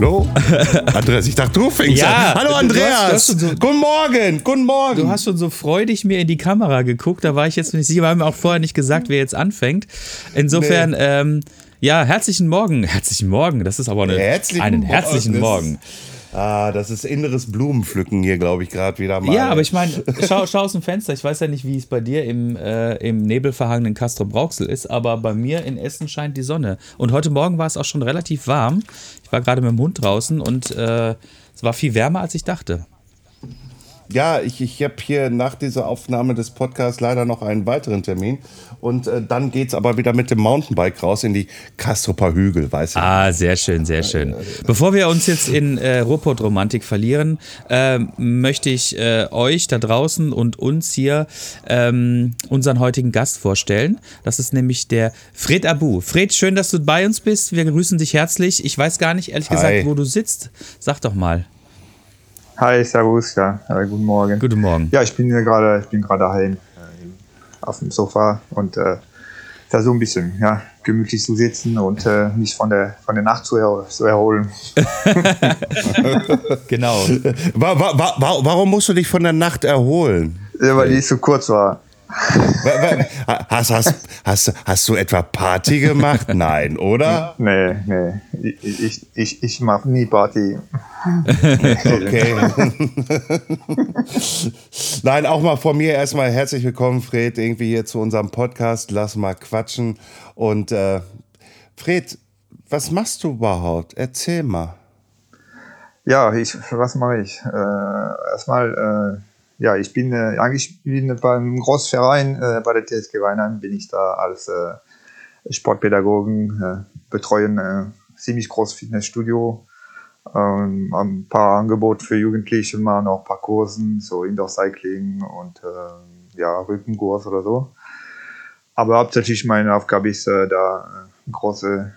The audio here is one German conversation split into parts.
Hallo? Andreas, ich dachte, du fängst Ja, an. Hallo du hast- Andreas. du hast so- guten Morgen, guten Morgen. Du hast schon so freudig mir in die Kamera geguckt, da war ich jetzt nicht sicher, wir haben auch vorher nicht gesagt, wer jetzt anfängt. Insofern, ähm, ja, herzlichen Morgen, herzlichen Morgen, das ist aber eine, Herzlichen einen Morgen. herzlichen Das- Morgen. Ah, das ist inneres Blumenpflücken hier, glaube ich, gerade wieder mal. Ja, aber ich meine, schau, schau aus dem Fenster, ich weiß ja nicht, wie es bei dir im, äh, im nebelverhangenen Castro Brauxel ist, aber bei mir in Essen scheint die Sonne. Und heute Morgen war es auch schon relativ warm. Ich war gerade mit dem Hund draußen und äh, es war viel wärmer, als ich dachte. Ja, ich, ich habe hier nach dieser Aufnahme des Podcasts leider noch einen weiteren Termin. Und äh, dann geht's aber wieder mit dem Mountainbike raus in die Kastroper Hügel, weißt du? Ah, sehr schön, sehr schön. Bevor wir uns jetzt in äh, Ruhrpott-Romantik verlieren, ähm, möchte ich äh, euch da draußen und uns hier ähm, unseren heutigen Gast vorstellen. Das ist nämlich der Fred Abu. Fred, schön, dass du bei uns bist. Wir grüßen dich herzlich. Ich weiß gar nicht, ehrlich Hi. gesagt, wo du sitzt. Sag doch mal. Hi, Servus, ja, äh, guten Morgen. Guten Morgen. Ja, ich bin hier gerade, ich bin gerade daheim äh, auf dem Sofa und äh, da so ein bisschen, ja, gemütlich zu sitzen und äh, mich von der von der Nacht zu, er zu erholen. Genau. Wa wa wa wa warum musst du dich von der Nacht erholen? Ja, weil die zu kurz war. Hast, hast, hast, hast du etwa Party gemacht? Nein, oder? Nee, nee, ich, ich, ich, ich mache nie Party. Okay. Nein, auch mal von mir erstmal herzlich willkommen, Fred, irgendwie hier zu unserem Podcast. Lass mal quatschen. Und äh, Fred, was machst du überhaupt? Erzähl mal. Ja, ich, was mache ich? Äh, erstmal, äh, ja, ich bin äh, eigentlich bin beim Großverein, äh, bei der TSG Weinheim, bin ich da als äh, Sportpädagogen, äh, betreuen äh, ziemlich großes Fitnessstudio, ähm, ein paar Angebote für Jugendliche, machen auch ein paar Kursen, so Indoor Cycling und äh, ja, Rückenkurs oder so. Aber hauptsächlich meine Aufgabe ist, äh, da äh, große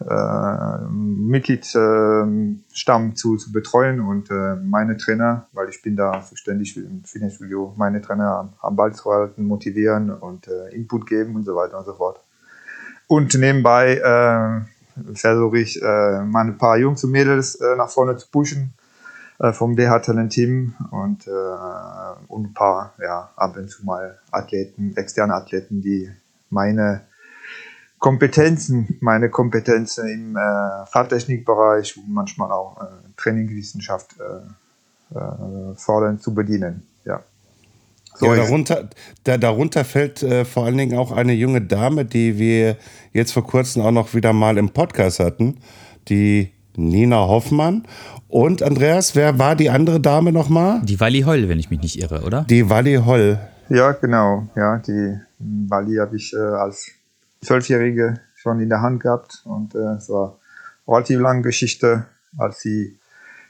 äh, Mitgliedsstamm zu, zu betreuen und äh, meine Trainer, weil ich bin da zuständig im Fitnessstudio, meine Trainer am, Ball zu halten, motivieren und äh, Input geben und so weiter und so fort. Und nebenbei äh, versuche ich, ein paar Jungs und Mädels nach vorne zu pushen vom DH-Talent-Team und, äh, und ein paar, ja, ab und zu mal Athleten, externe Athleten, die meine Kompetenzen, meine Kompetenzen im äh, Fahrtechnikbereich und manchmal auch äh, Trainingwissenschaft äh, äh, fordern zu bedienen. Ja. So ja, darunter, da, darunter fällt äh, vor allen Dingen auch eine junge Dame, die wir jetzt vor kurzem auch noch wieder mal im Podcast hatten, die Nina Hoffmann. Und Andreas, wer war die andere Dame nochmal? Die Walli Heul, wenn ich mich nicht irre, oder? Die Wally Holl. Ja, genau. Ja, die Bali habe ich äh, als Zwölfjährige schon in der Hand gehabt und äh, es war eine relativ lange Geschichte. Als sie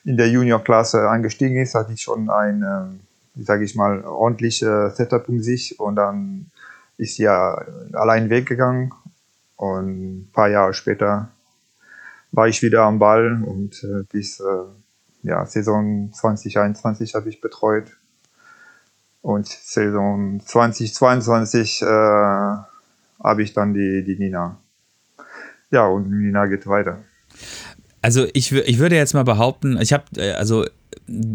in der Juniorklasse eingestiegen ist, hatte ich schon ein, wie sage ich mal, ordentliches Setup um sich und dann ist sie ja allein weggegangen und ein paar Jahre später war ich wieder am Ball und äh, bis äh, ja, Saison 2021 habe ich betreut. Und Saison 2022 äh, habe ich dann die, die Nina. Ja, und Nina geht weiter. Also ich, ich würde jetzt mal behaupten, ich habe, äh, also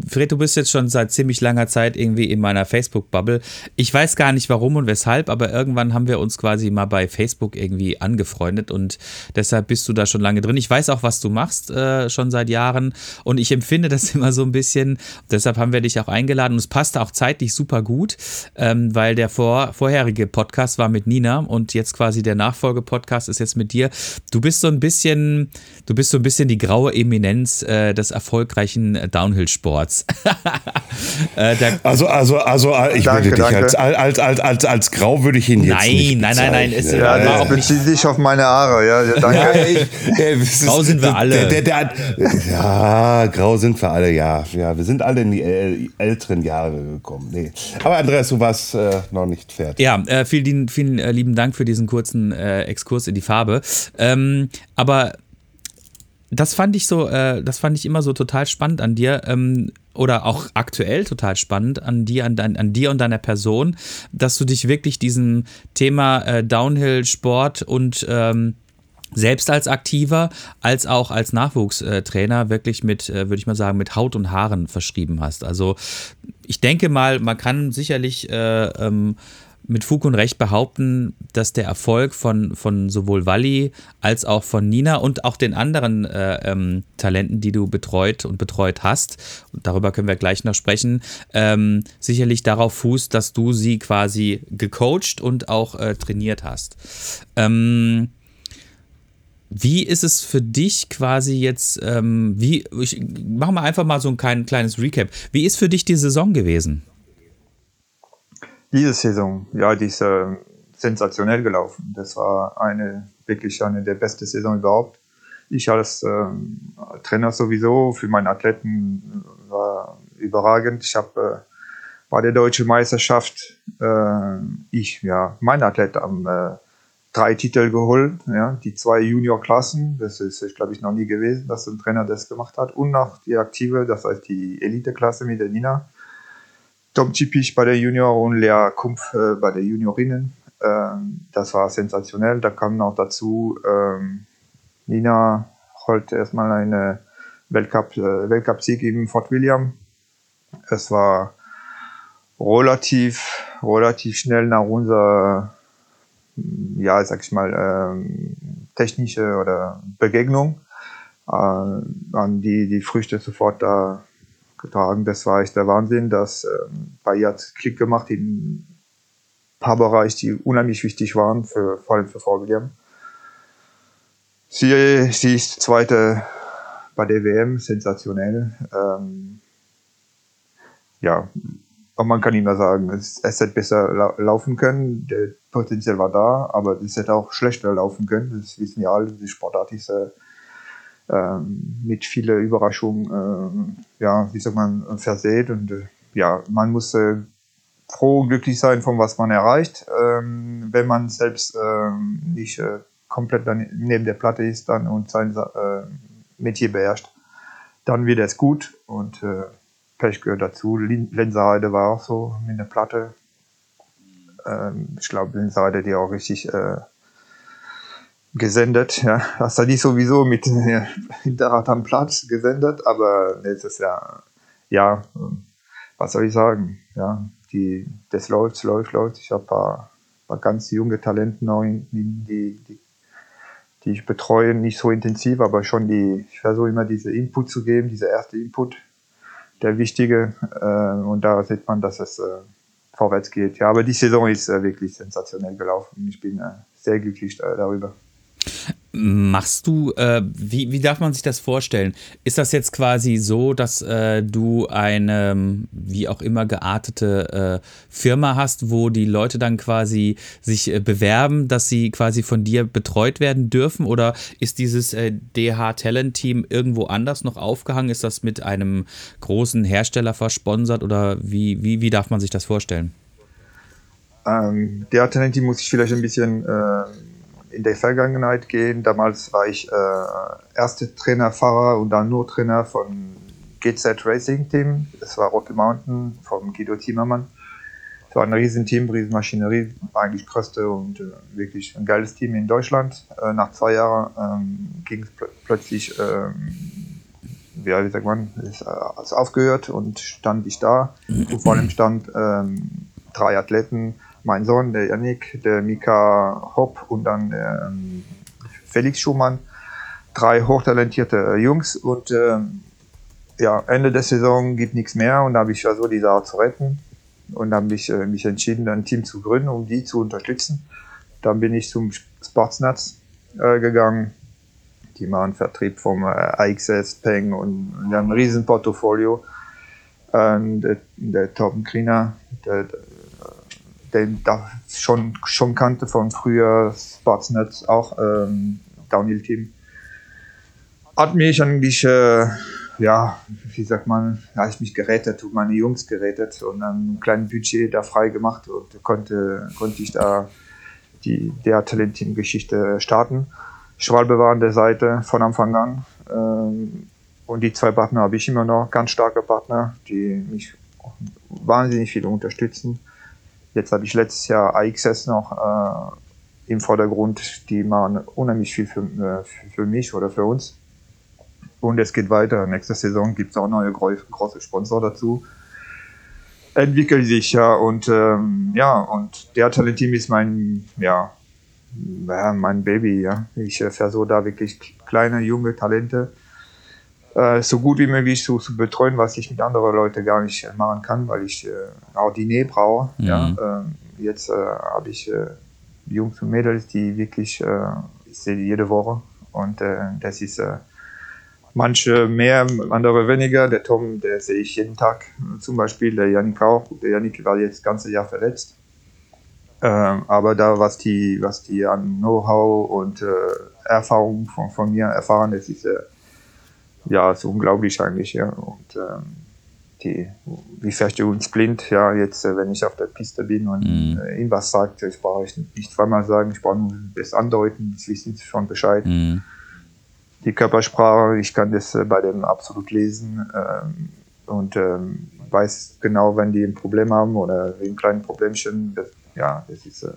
Fred, du bist jetzt schon seit ziemlich langer Zeit irgendwie in meiner Facebook-Bubble. Ich weiß gar nicht warum und weshalb, aber irgendwann haben wir uns quasi mal bei Facebook irgendwie angefreundet und deshalb bist du da schon lange drin. Ich weiß auch, was du machst, äh, schon seit Jahren und ich empfinde das immer so ein bisschen, deshalb haben wir dich auch eingeladen und es passte auch zeitlich super gut, ähm, weil der vor, vorherige Podcast war mit Nina und jetzt quasi der Nachfolge-Podcast ist jetzt mit dir. Du bist so ein bisschen, du bist so ein bisschen die graue Eminenz äh, des erfolgreichen äh, Downhill Downhill-Sports. äh, also, also, also, ich danke, würde dich als, als, als, als, als grau würde ich ihn jetzt nein, nicht Nein, nein, nein, nein. Ja, ja, das bezieht sich auf meine Haare. Ja, danke. Ja, ich, grau sind wir alle. Der, der, der, ja, grau sind wir alle, ja. ja. Wir sind alle in die älteren Jahre gekommen. Nee. Aber Andreas, du warst äh, noch nicht fertig. Ja, äh, vielen, vielen äh, lieben Dank für diesen kurzen äh, Exkurs in die Farbe. Ähm, aber das fand ich so, äh, das fand ich immer so total spannend an dir. Ähm, oder auch aktuell total spannend an dir, an, dein, an dir und deiner Person, dass du dich wirklich diesem Thema äh, Downhill-Sport und ähm, selbst als Aktiver, als auch als Nachwuchstrainer wirklich mit, äh, würde ich mal sagen, mit Haut und Haaren verschrieben hast. Also ich denke mal, man kann sicherlich äh, ähm, mit Fug und Recht behaupten, dass der Erfolg von, von sowohl Walli als auch von Nina und auch den anderen äh, ähm, Talenten, die du betreut und betreut hast, und darüber können wir gleich noch sprechen, ähm, sicherlich darauf fußt, dass du sie quasi gecoacht und auch äh, trainiert hast. Ähm, wie ist es für dich quasi jetzt, ähm, wie, ich mache mal einfach mal so ein klein, kleines Recap. Wie ist für dich die Saison gewesen? Diese Saison, ja, die ist äh, sensationell gelaufen. Das war eine, wirklich eine der besten Saison überhaupt. Ich als äh, Trainer sowieso für meine Athleten war überragend. Ich habe äh, bei der deutschen Meisterschaft, äh, ich, ja, meine Athleten haben äh, drei Titel geholt, ja, die zwei Junior-Klassen, das ist, ich glaube ich, noch nie gewesen, dass ein Trainer das gemacht hat, und noch die aktive, das heißt die Elite-Klasse mit der Nina. Tom Cipich bei der Junior und Lea Kumpf äh, bei der Juniorinnen. Ähm, das war sensationell. Da kam noch dazu, ähm, Nina holte erstmal eine Weltcup, äh, Weltcup-Sieg in Fort William. Es war relativ, relativ schnell nach unserer ja, sag ich mal, ähm, technische oder Begegnung, äh, an die die Früchte sofort da getragen. Das war echt der Wahnsinn. Das ähm, bei hat Klick gemacht in ein paar Bereiche, die unheimlich wichtig waren, für, vor allem für Frau William. Sie, sie ist zweite bei der WM, sensationell. Ähm, ja, und man kann immer sagen, es, es hätte besser la laufen können. Der Potenzial war da, aber es hätte auch schlechter laufen können. Das wissen ja alle. Die Sportart ist äh, mit vielen Überraschungen, äh, ja, wie sagt man, versät. Und äh, ja, man muss äh, froh und glücklich sein, von was man erreicht. Ähm, wenn man selbst ähm, nicht komplett neben der Platte ist dann und sein Metier beherrscht, dann wird es gut. Und Pech gehört dazu. Lenserheide war auch so mit der Platte. Ähm, ich glaube, Lenserheide die auch richtig gesendet. Ja. Das hat die sowieso mit ja, Hinterrad am Platz gesendet, aber nächstes Jahr, ja, was soll ich sagen? Ja, die, das läuft, läuft, läuft. Ich habe ein paar, paar ganz junge Talente noch, die, die, die, die ich betreue, nicht so intensiv, aber schon die, ich versuche immer diese Input zu geben, diese erste Input der wichtige. Äh, und da sieht man, dass es äh, vorwärts geht. Ja, aber die Saison ist äh, wirklich sensationell gelaufen. Ich bin äh, sehr glücklich äh, darüber. Machst du, äh, wie, wie darf man sich das vorstellen? Ist das jetzt quasi so, dass äh, du eine, wie auch immer geartete äh, Firma hast, wo die Leute dann quasi sich äh, bewerben, dass sie quasi von dir betreut werden dürfen? Oder ist dieses DH Talent Team irgendwo anders noch aufgehangen? Ist das mit einem großen Hersteller versponsert oder wie, wie, wie darf man sich das vorstellen? Ähm, DH Talent Team muss ich vielleicht ein bisschen äh, in der Vergangenheit gehen. Damals war ich äh, erste Trainer, Fahrer und dann nur Trainer von GZ Racing Team. Das war Rocky Mountain vom Guido Zimmermann. Es war ein Riesenteam, Riesenmaschinerie, eigentlich größte und äh, wirklich ein geiles Team in Deutschland. Äh, nach zwei Jahren ähm, ging es pl plötzlich, ähm, ja, wie sagt man, ist, äh, aufgehört und stand ich da. Und vor allem stand ähm, drei Athleten, mein Sohn, der Yannick, der Mika Hopp und dann ähm, Felix Schumann. Drei hochtalentierte äh, Jungs und ähm, ja, Ende der Saison gibt nichts mehr und da habe ich versucht, die Sache zu retten und habe ich äh, mich entschieden, ein Team zu gründen, um die zu unterstützen. Dann bin ich zum Sportsnetz äh, gegangen. Die machen Vertrieb vom äh, AXS, Peng und wir haben ein riesen Portfolio Ähm, der, der Torben Kriener, der, den da schon, schon kannte von früher Sportsnet auch, ähm, Downhill-Team, hat mich eigentlich, äh, ja, wie sagt man, da habe ich mich gerettet, meine Jungs gerettet und dann ein kleines Budget da frei gemacht und konnte, konnte ich da die der Talent-Team-Geschichte starten. Schwalbe war an der Seite von Anfang an. Ähm, und die zwei Partner habe ich immer noch, ganz starke Partner, die mich wahnsinnig viel unterstützen. Jetzt habe ich letztes Jahr AXS noch äh, im Vordergrund, die machen unheimlich viel für, äh, für mich oder für uns. Und es geht weiter. Nächste Saison gibt es auch neue große Sponsor dazu. Entwickelt sich ja und ähm, ja, und der Talent-Team ist mein, ja, mein Baby, ja. Ich äh, versuche da wirklich kleine, junge Talente so gut wie möglich zu, zu, betreuen, was ich mit anderen Leuten gar nicht äh, machen kann, weil ich äh, auch die Nähe brauche. Mhm. Ja. Ähm, jetzt äh, habe ich äh, Jungs und Mädels, die wirklich, ich sehe die jede Woche und das ist manche mehr, andere weniger. Der Tom, der sehe ich jeden Tag zum Beispiel, der Janik auch. Der Janik war jetzt das ganze Jahr verletzt. Ähm, aber da, was die, was die an Know-how und äh, Erfahrung von, von mir erfahren, das ist äh, ja, ist unglaublich eigentlich, ja. Und ähm, die, wie fährst du uns blind, ja, jetzt, äh, wenn ich auf der Piste bin und mm. äh, ihm was sagt, ich brauche ich nicht zweimal sagen, ich brauche nur das andeuten, das wissen sie schon Bescheid. Mm. Die Körpersprache, ich kann das äh, bei dem absolut lesen ähm, und ähm, weiß genau, wenn die ein Problem haben oder ein kleines Problemchen, das, ja, das ist äh,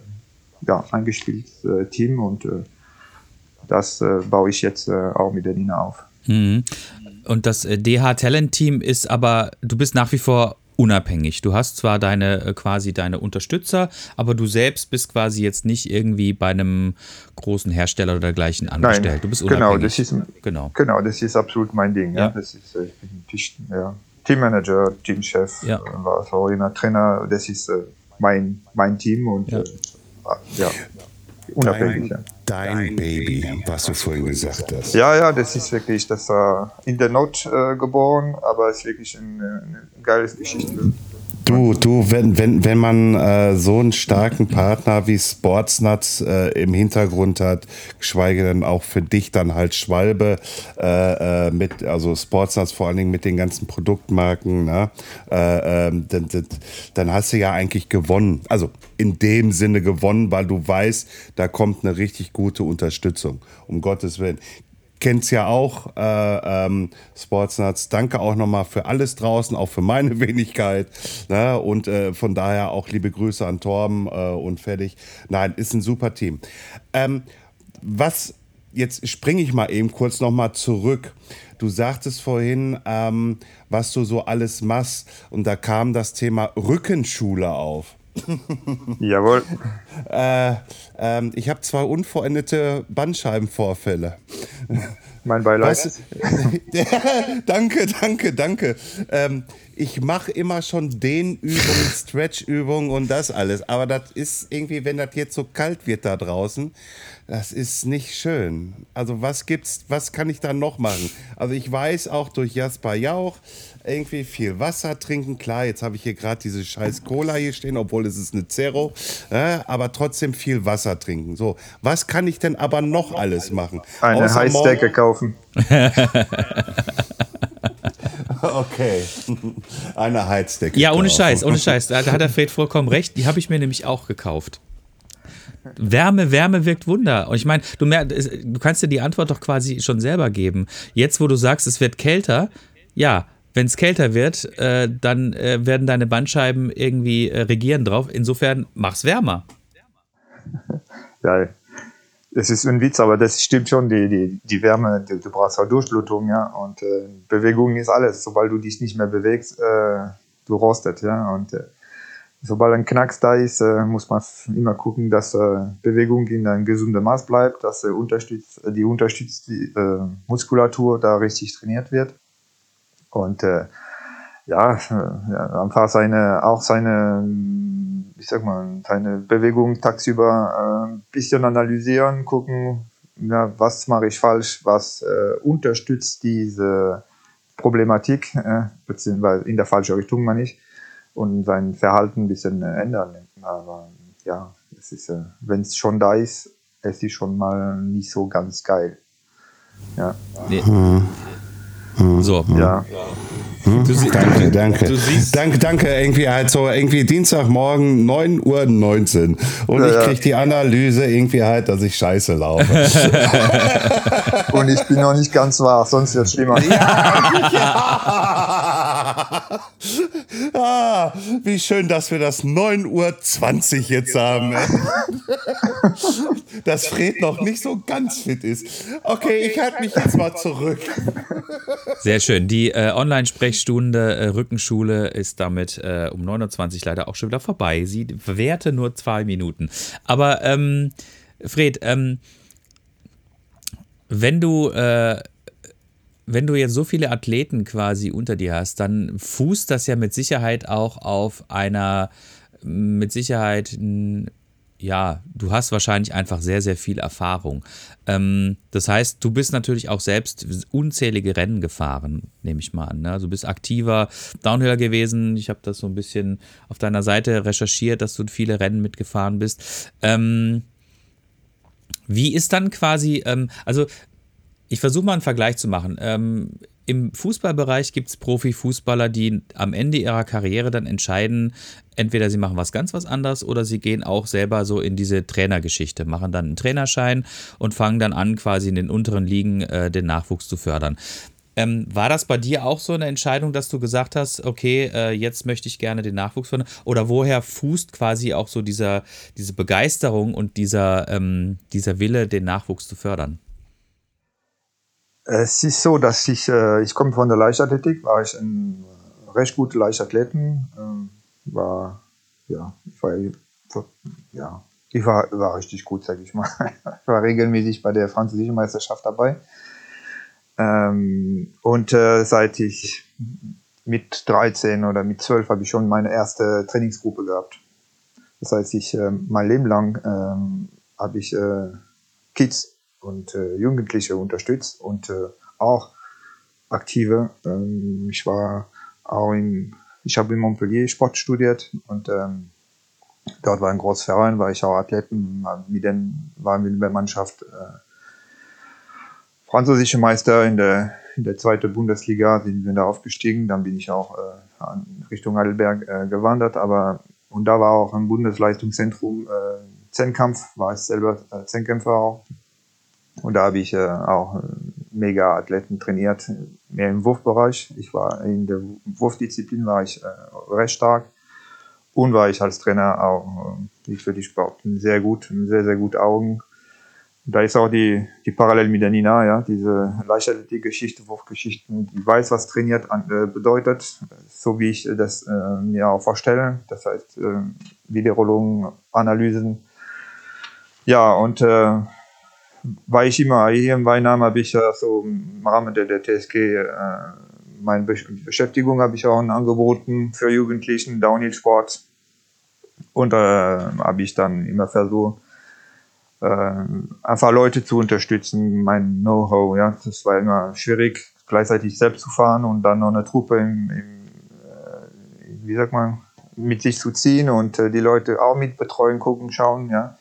ja, eingespieltes äh, Team und äh, das baue ich jetzt auch mit der Nina auf. Mhm. Und das DH äh, Talent Team ist aber, du bist nach wie vor unabhängig. Du hast zwar deine äh, quasi deine Unterstützer, aber du selbst bist quasi jetzt nicht irgendwie bei einem großen Hersteller oder dergleichen angestellt. Nein, du bist unabhängig. Genau, das ist, genau. genau, das ist absolut mein Ding. Ja. ja. Das ist, äh, ich bin ja, Teammanager, Teamchef, ja. war auch immer Trainer. Das ist mein, mein Team und ja. ja unabhängig. Dein, dein Baby, was du vorhin gesagt hast. Ja, ja, das ist wirklich, das war in der Not äh, geboren, aber es ist wirklich eine, eine geile Geschichte. Du, du, wenn, wenn, wenn man äh, so einen starken Partner wie Sportsnuts äh, im Hintergrund hat, geschweige denn auch für dich dann halt Schwalbe äh, äh mit, also Sportsnuts vor allen Dingen mit den ganzen Produktmarken, ne? Äh, ähm, dann, dann hast du ja eigentlich gewonnen. Also in dem Sinne gewonnen, weil du weißt, da kommt eine richtig gute Unterstützung. Um Gottes Willen kennt es ja auch, äh, ähm, Sportsnuts. Danke auch nochmal für alles draußen, auch für meine Wenigkeit. Ne? Und äh, von daher auch liebe Grüße an Torben äh, und fertig. Nein, ist ein super Team. Ähm, was, jetzt springe ich mal eben kurz nochmal zurück. Du sagtest vorhin, ähm, was du so alles machst. Und da kam das Thema Rückenschule auf. Jawohl. Äh, ähm, ich habe zwei unvollendete Bandscheibenvorfälle. Mein Beileid. Weißt du, danke, danke, danke. Ähm, ich mache immer schon Dehnübungen, Stretchübungen und das alles. Aber das ist irgendwie, wenn das jetzt so kalt wird da draußen, das ist nicht schön. Also was gibt's, was kann ich da noch machen? Also ich weiß auch durch Jasper Jauch, irgendwie viel Wasser trinken. Klar, jetzt habe ich hier gerade diese scheiß Cola hier stehen, obwohl es ist eine Zero, äh, aber trotzdem viel Wasser trinken. So, was kann ich denn aber noch alles machen? Eine Heizdecke kaufen. okay. Eine Heizdecke. Ja, ohne kaufen. Scheiß, ohne Scheiß. Da, da hat der Fred vollkommen recht. Die habe ich mir nämlich auch gekauft. Wärme, Wärme wirkt Wunder. Und ich meine, du, du kannst dir die Antwort doch quasi schon selber geben. Jetzt, wo du sagst, es wird kälter, ja, wenn es kälter wird, äh, dann äh, werden deine Bandscheiben irgendwie äh, regieren drauf. Insofern mach's wärmer. Ja, es ist ein Witz, aber das stimmt schon. Die, die, die Wärme, die, du brauchst auch Durchblutung, ja. Und äh, Bewegung ist alles. Sobald du dich nicht mehr bewegst, äh, du rostet, ja. Und äh, sobald ein Knacks da ist, muss man immer gucken, dass Bewegung in einem gesunden Maß bleibt, dass die unterstützt die Muskulatur da richtig trainiert wird. Und äh, ja, ja, einfach seine, auch seine, ich sag mal, seine Bewegung tagsüber ein äh, bisschen analysieren, gucken, ja, was mache ich falsch, was äh, unterstützt diese Problematik, äh, beziehungsweise in der falschen Richtung, meine ich, und sein Verhalten ein bisschen äh, ändern. Aber ja, es ist, äh, wenn es schon da ist, es ist schon mal nicht so ganz geil. Ja. Nee. So. Ja. Du sie- Danke, danke. Du siehst, danke, danke. Irgendwie halt so, irgendwie Dienstagmorgen 9.19 Uhr und Ja, ich ja. krieg die Analyse irgendwie halt, dass ich scheiße laufe. Und ich bin noch nicht ganz wach, sonst wird es schlimmer. ah, wie schön, dass wir das 9.20 Uhr jetzt haben. dass Fred noch nicht so ganz fit ist. Okay, ich halte mich jetzt mal zurück. Sehr schön. Die äh, Online-Sprechstunde äh, Rückenschule ist damit äh, um 9.20 Uhr leider auch schon wieder vorbei. Sie währte nur zwei Minuten. Aber ähm, Fred, ähm, wenn du äh, wenn du jetzt so viele Athleten quasi unter dir hast, dann fußt das ja mit Sicherheit auch auf einer mit Sicherheit ja, du hast wahrscheinlich einfach sehr, sehr viel Erfahrung. Ähm, das heißt, du bist natürlich auch selbst unzählige Rennen gefahren, nehme ich mal an. Ne? Also du bist aktiver Downhiller gewesen. Ich habe das so ein bisschen auf deiner Seite recherchiert, dass du viele Rennen mitgefahren bist. Ähm, wie ist dann quasi, ähm, also ich versuche mal einen Vergleich zu machen. Im Fußballbereich gibt es Profifußballer, die am Ende ihrer Karriere dann entscheiden, entweder sie machen was ganz was anderes oder sie gehen auch selber so in diese Trainergeschichte, machen dann einen Trainerschein und fangen dann an, quasi in den unteren Ligen äh, den Nachwuchs zu fördern. Ähm, war das bei dir auch so eine Entscheidung, dass du gesagt hast, okay, äh, jetzt möchte ich gerne den Nachwuchs fördern? Oder woher fußt quasi auch so dieser, diese Begeisterung und dieser, ähm, dieser Wille, den Nachwuchs zu fördern? Es ist so, dass ich, äh, ich komme von der Leichtathletik, war ich ein recht guter Leichtathleten, ähm, war, ja, ich war, ja, ich war, war richtig gut, sag ich mal. ich war regelmäßig bei der französischen Meisterschaft dabei. Ähm, und äh, seit ich mit 13 oder mit 12 habe ich schon meine erste Trainingsgruppe gehabt. Das heißt, ich äh, mein Leben lang ähm, habe ich äh, Kids und äh, Jugendliche unterstützt und äh, auch aktive. Ähm, ich war auch in, ich habe in Montpellier Sport studiert und ähm, dort war ein großer Verein, war ich auch Athleten, mit denen waren wir der Mannschaft äh, französische Meister in der in der zweiten Bundesliga sind wir da aufgestiegen, dann bin ich auch äh, Richtung Heidelberg äh, gewandert, aber und da war auch ein Bundesleistungszentrum äh, Zehnkampf, war ich selber Zehnkämpfer auch. Und da habe ich äh, auch äh, mega Athleten trainiert, mehr im Wurfbereich. Ich war in der Wurfdisziplin war ich äh, recht stark und war ich als Trainer auch, äh, ich würde ich behaupten, sehr gut, sehr, sehr gut Augen. Da ist auch die, die Parallel mit der Nina, ja, diese Leichtathletik-Geschichte, Wurfgeschichten, die weiß, was trainiert äh, bedeutet, so wie ich das äh, mir auch vorstelle. Das heißt, äh, Wiederholungen, Analysen. Ja, und war ich immer hier im Weinheim, habe ich ja so im Rahmen der, der TSG äh, meine Be Beschäftigung habe ich auch angeboten für Jugendlichen, Downhill-Sport. Und äh, habe ich dann immer versucht, äh, einfach Leute zu unterstützen, mein Know-how, ja, das war immer schwierig, gleichzeitig selbst zu fahren und dann noch eine Truppe im, im äh, wie sagt man, mit sich zu ziehen und äh, die Leute auch mit betreuen, gucken, schauen, ja.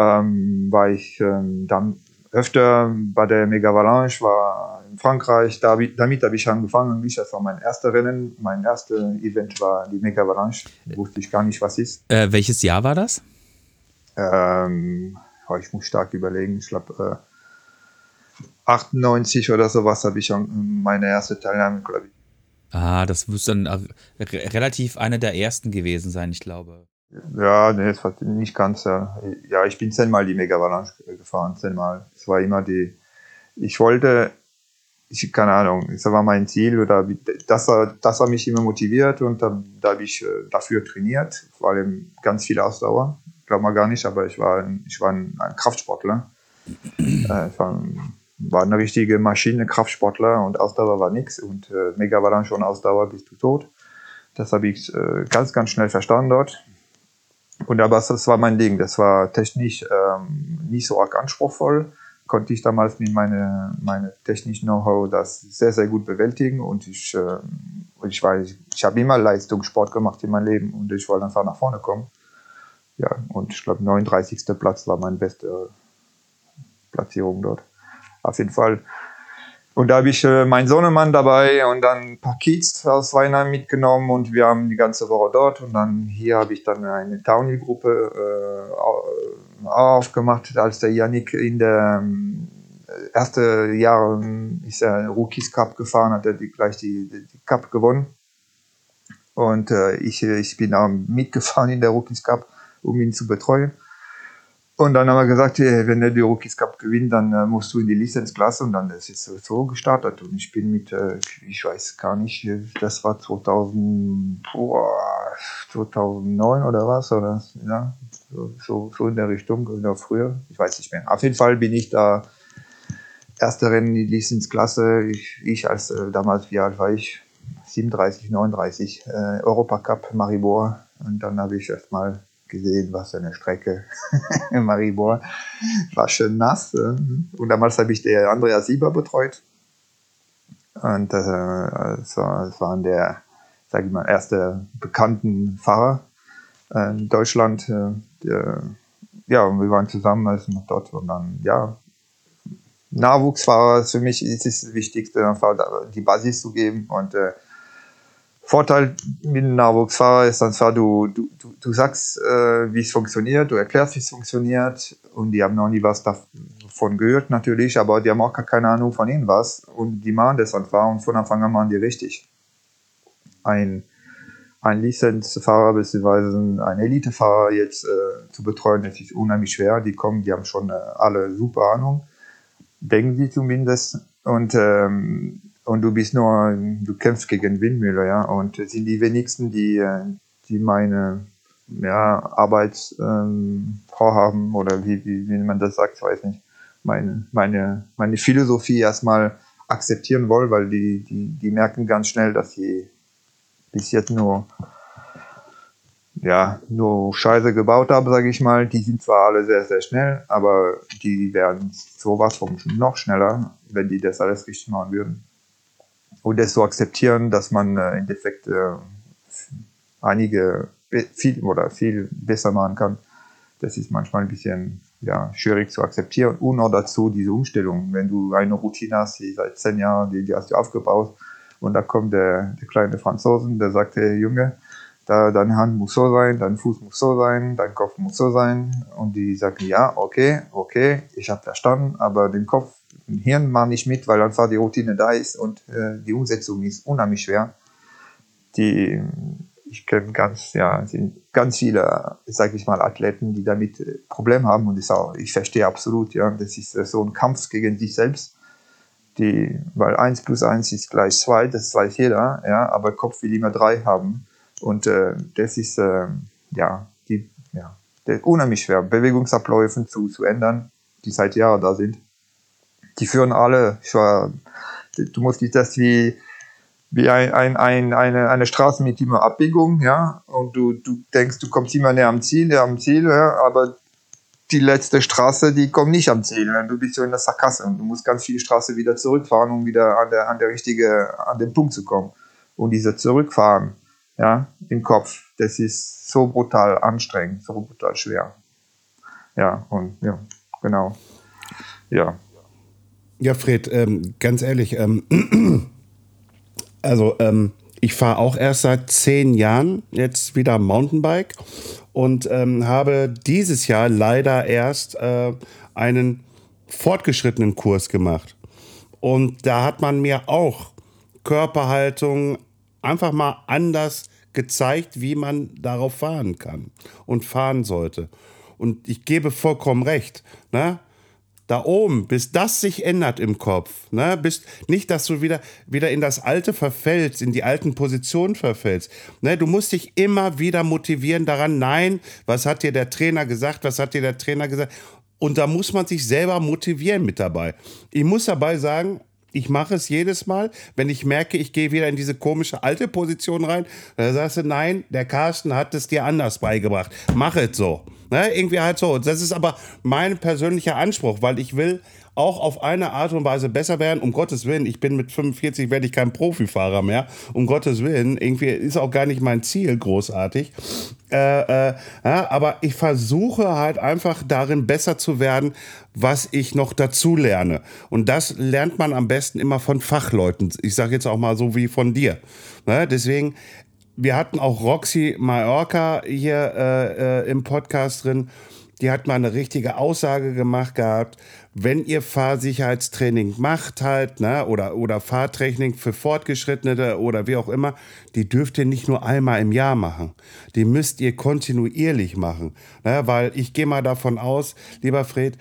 Ähm, war ich ähm, dann öfter bei der Mega Avalanche, war in Frankreich, da, damit habe ich angefangen, das war mein erster Rennen, mein erstes Event war die Mega Avalanche, wusste ich gar nicht, was ist. Äh, welches Jahr war das? Ähm, oh, ich muss stark überlegen. Ich glaube, äh, 98 oder sowas habe ich schon meine erste Teilnahme, glaube ich. Ah, das muss dann äh, re relativ eine der ersten gewesen sein, ich glaube. Ja, nee, es war nicht ganz. Ja, ja ich bin zehnmal die Mega Avalanche gefahren, zehnmal. Es war immer die. Ich wollte, ich keine Ahnung, es war mein Ziel oder das, das hat mich immer motiviert und da, da habe ich äh, dafür trainiert, vor allem ganz viel Ausdauer. Glaubt man gar nicht, aber ich war, ich war ein, ein Kraftsportler. Äh, ich war, war eine richtige Maschine, Kraftsportler und Ausdauer war nichts und äh, Mega dann schon Ausdauer bist du tot. Das habe ich äh, ganz, ganz schnell verstanden dort. Und aber das war mein Ding. Das war technisch ähm, nicht so arg anspruchsvoll, konnte ich damals mit meinem meine technischen Know-how das sehr, sehr gut bewältigen und ich, äh, ich, war, ich, ich habe immer Leistungssport gemacht in meinem Leben und ich wollte einfach nach vorne kommen. Ja, und ich glaube, 39. Platz war meine beste Platzierung dort. Auf jeden Fall und da habe ich äh, meinen Sohnemann dabei und dann ein paar Kids aus Weinheim mitgenommen und wir haben die ganze Woche dort. Und dann hier habe ich dann eine Townie-Gruppe äh, aufgemacht, als der Yannick in der äh, erste Jahr ist er Rookies Cup gefahren, hat er die, gleich die, die, die Cup gewonnen. Und äh, ich, ich bin auch mitgefahren in der Rookies Cup, um ihn zu betreuen. Und dann haben wir gesagt, wenn der die Rookies Cup gewinnt, dann äh, musst du in die Lizenzklasse und dann ist es so gestartet. Und ich bin mit, äh, ich weiß gar nicht, das war 2000, boah, 2009 oder was, oder ja, so, so in der Richtung, oder früher, ich weiß nicht mehr. Auf jeden Fall bin ich da erste Rennen in die Lizenzklasse. Ich, ich als äh, damals, wie alt war ich? 37, 39, äh, Europacup Maribor. Und dann habe ich erstmal gesehen, was eine Strecke in Maribor. War schön nass. Und damals habe ich der Andrea Sieber betreut. Und äh, es, war, es waren der, sage ich mal, erste bekannten Fahrer äh, in Deutschland. Äh, der, ja, und wir waren zusammen also dort und dann, ja, Nachwuchsfahrer, für mich ist das Wichtigste, die Basis zu geben und äh, Vorteil mit einem Nachwuchsfahrer ist dann zwar, du, du, du sagst, äh, wie es funktioniert, du erklärst, wie es funktioniert und die haben noch nie was davon gehört natürlich, aber die haben auch keine Ahnung von ihnen was und die machen das einfach und von Anfang an machen die richtig. Ein, ein Lizenzfahrer bzw. ein Elitefahrer jetzt äh, zu betreuen, das ist unheimlich schwer. Die kommen, die haben schon äh, alle super Ahnung, denken sie zumindest und ähm, und du bist nur, du kämpfst gegen Windmühle, ja, und es sind die wenigsten, die, äh, die meine ja, Arbeit ähm, oder wie, wie, wie man das sagt, weiß nicht, meine, meine, meine Philosophie erstmal akzeptieren wollen, weil die, die, die merken ganz schnell, dass sie bis jetzt nur ja, nur Scheiße gebaut haben, sage ich mal. Die sind zwar alle sehr, sehr schnell, aber die werden sowas von noch schneller, wenn die das alles richtig machen würden und das zu akzeptieren, dass man äh, im Endeffekt äh, einige viel oder viel besser machen kann, das ist manchmal ein bisschen ja, schwierig zu akzeptieren. Und noch dazu diese Umstellung. Wenn du eine Routine hast, die seit zehn Jahren, die, die hast du aufgebaut, und da kommt der, der kleine Franzosen, der sagt, hey Junge, da, deine Hand muss so sein, dein Fuß muss so sein, dein Kopf muss so sein. Und die sagen, ja, okay, okay, ich habe verstanden, aber den Kopf Hirn mal nicht mit, weil einfach die Routine da ist und äh, die Umsetzung ist unheimlich schwer. Die, ich kenne ganz, ja, ganz viele, sage ich mal, Athleten, die damit äh, Probleme haben und das auch, ich verstehe absolut, ja, das ist äh, so ein Kampf gegen sich selbst. Die, weil 1 plus 1 ist gleich 2, das weiß jeder, ja, aber Kopf will immer 3 haben. Und äh, das ist, äh, ja, die, ja, unheimlich schwer, Bewegungsabläufe zu, zu ändern, die seit Jahren da sind die führen alle. War, du musst dich das wie, wie ein, ein, ein, eine, eine Straße mit immer Abbiegung, ja, und du, du denkst, du kommst immer näher am Ziel, näher am Ziel, ja, aber die letzte Straße, die kommt nicht am Ziel. Du bist so in der Sackgasse und du musst ganz viele Straße wieder zurückfahren, um wieder an der, an der richtige, an den Punkt zu kommen. Und diese Zurückfahren, ja, im Kopf, das ist so brutal anstrengend, so brutal schwer. Ja, und ja, genau. Ja, ja, Fred, ähm, ganz ehrlich, ähm, also ähm, ich fahre auch erst seit zehn Jahren jetzt wieder Mountainbike und ähm, habe dieses Jahr leider erst äh, einen fortgeschrittenen Kurs gemacht. Und da hat man mir auch Körperhaltung einfach mal anders gezeigt, wie man darauf fahren kann und fahren sollte. Und ich gebe vollkommen recht. Ne? Da oben, bis das sich ändert im Kopf, ne, bis nicht, dass du wieder, wieder in das Alte verfällst, in die alten Positionen verfällst. Ne, du musst dich immer wieder motivieren daran, nein, was hat dir der Trainer gesagt, was hat dir der Trainer gesagt? Und da muss man sich selber motivieren mit dabei. Ich muss dabei sagen, ich mache es jedes Mal, wenn ich merke, ich gehe wieder in diese komische alte Position rein. Da sagst du, nein, der Carsten hat es dir anders beigebracht. Mach es so. Ne? Irgendwie halt so. Das ist aber mein persönlicher Anspruch, weil ich will auch auf eine Art und Weise besser werden. Um Gottes Willen, ich bin mit 45, werde ich kein Profifahrer mehr. Um Gottes Willen, irgendwie ist auch gar nicht mein Ziel großartig. Äh, äh, ja, aber ich versuche halt einfach darin besser zu werden, was ich noch dazu lerne. Und das lernt man am besten immer von Fachleuten. Ich sage jetzt auch mal so wie von dir. Ne? Deswegen, wir hatten auch Roxy Mallorca hier äh, äh, im Podcast drin. Die hat mal eine richtige Aussage gemacht gehabt wenn ihr Fahrsicherheitstraining macht halt, ne, oder, oder Fahrtraining für Fortgeschrittene oder wie auch immer, die dürft ihr nicht nur einmal im Jahr machen. Die müsst ihr kontinuierlich machen. Ne, weil ich gehe mal davon aus, lieber Fred,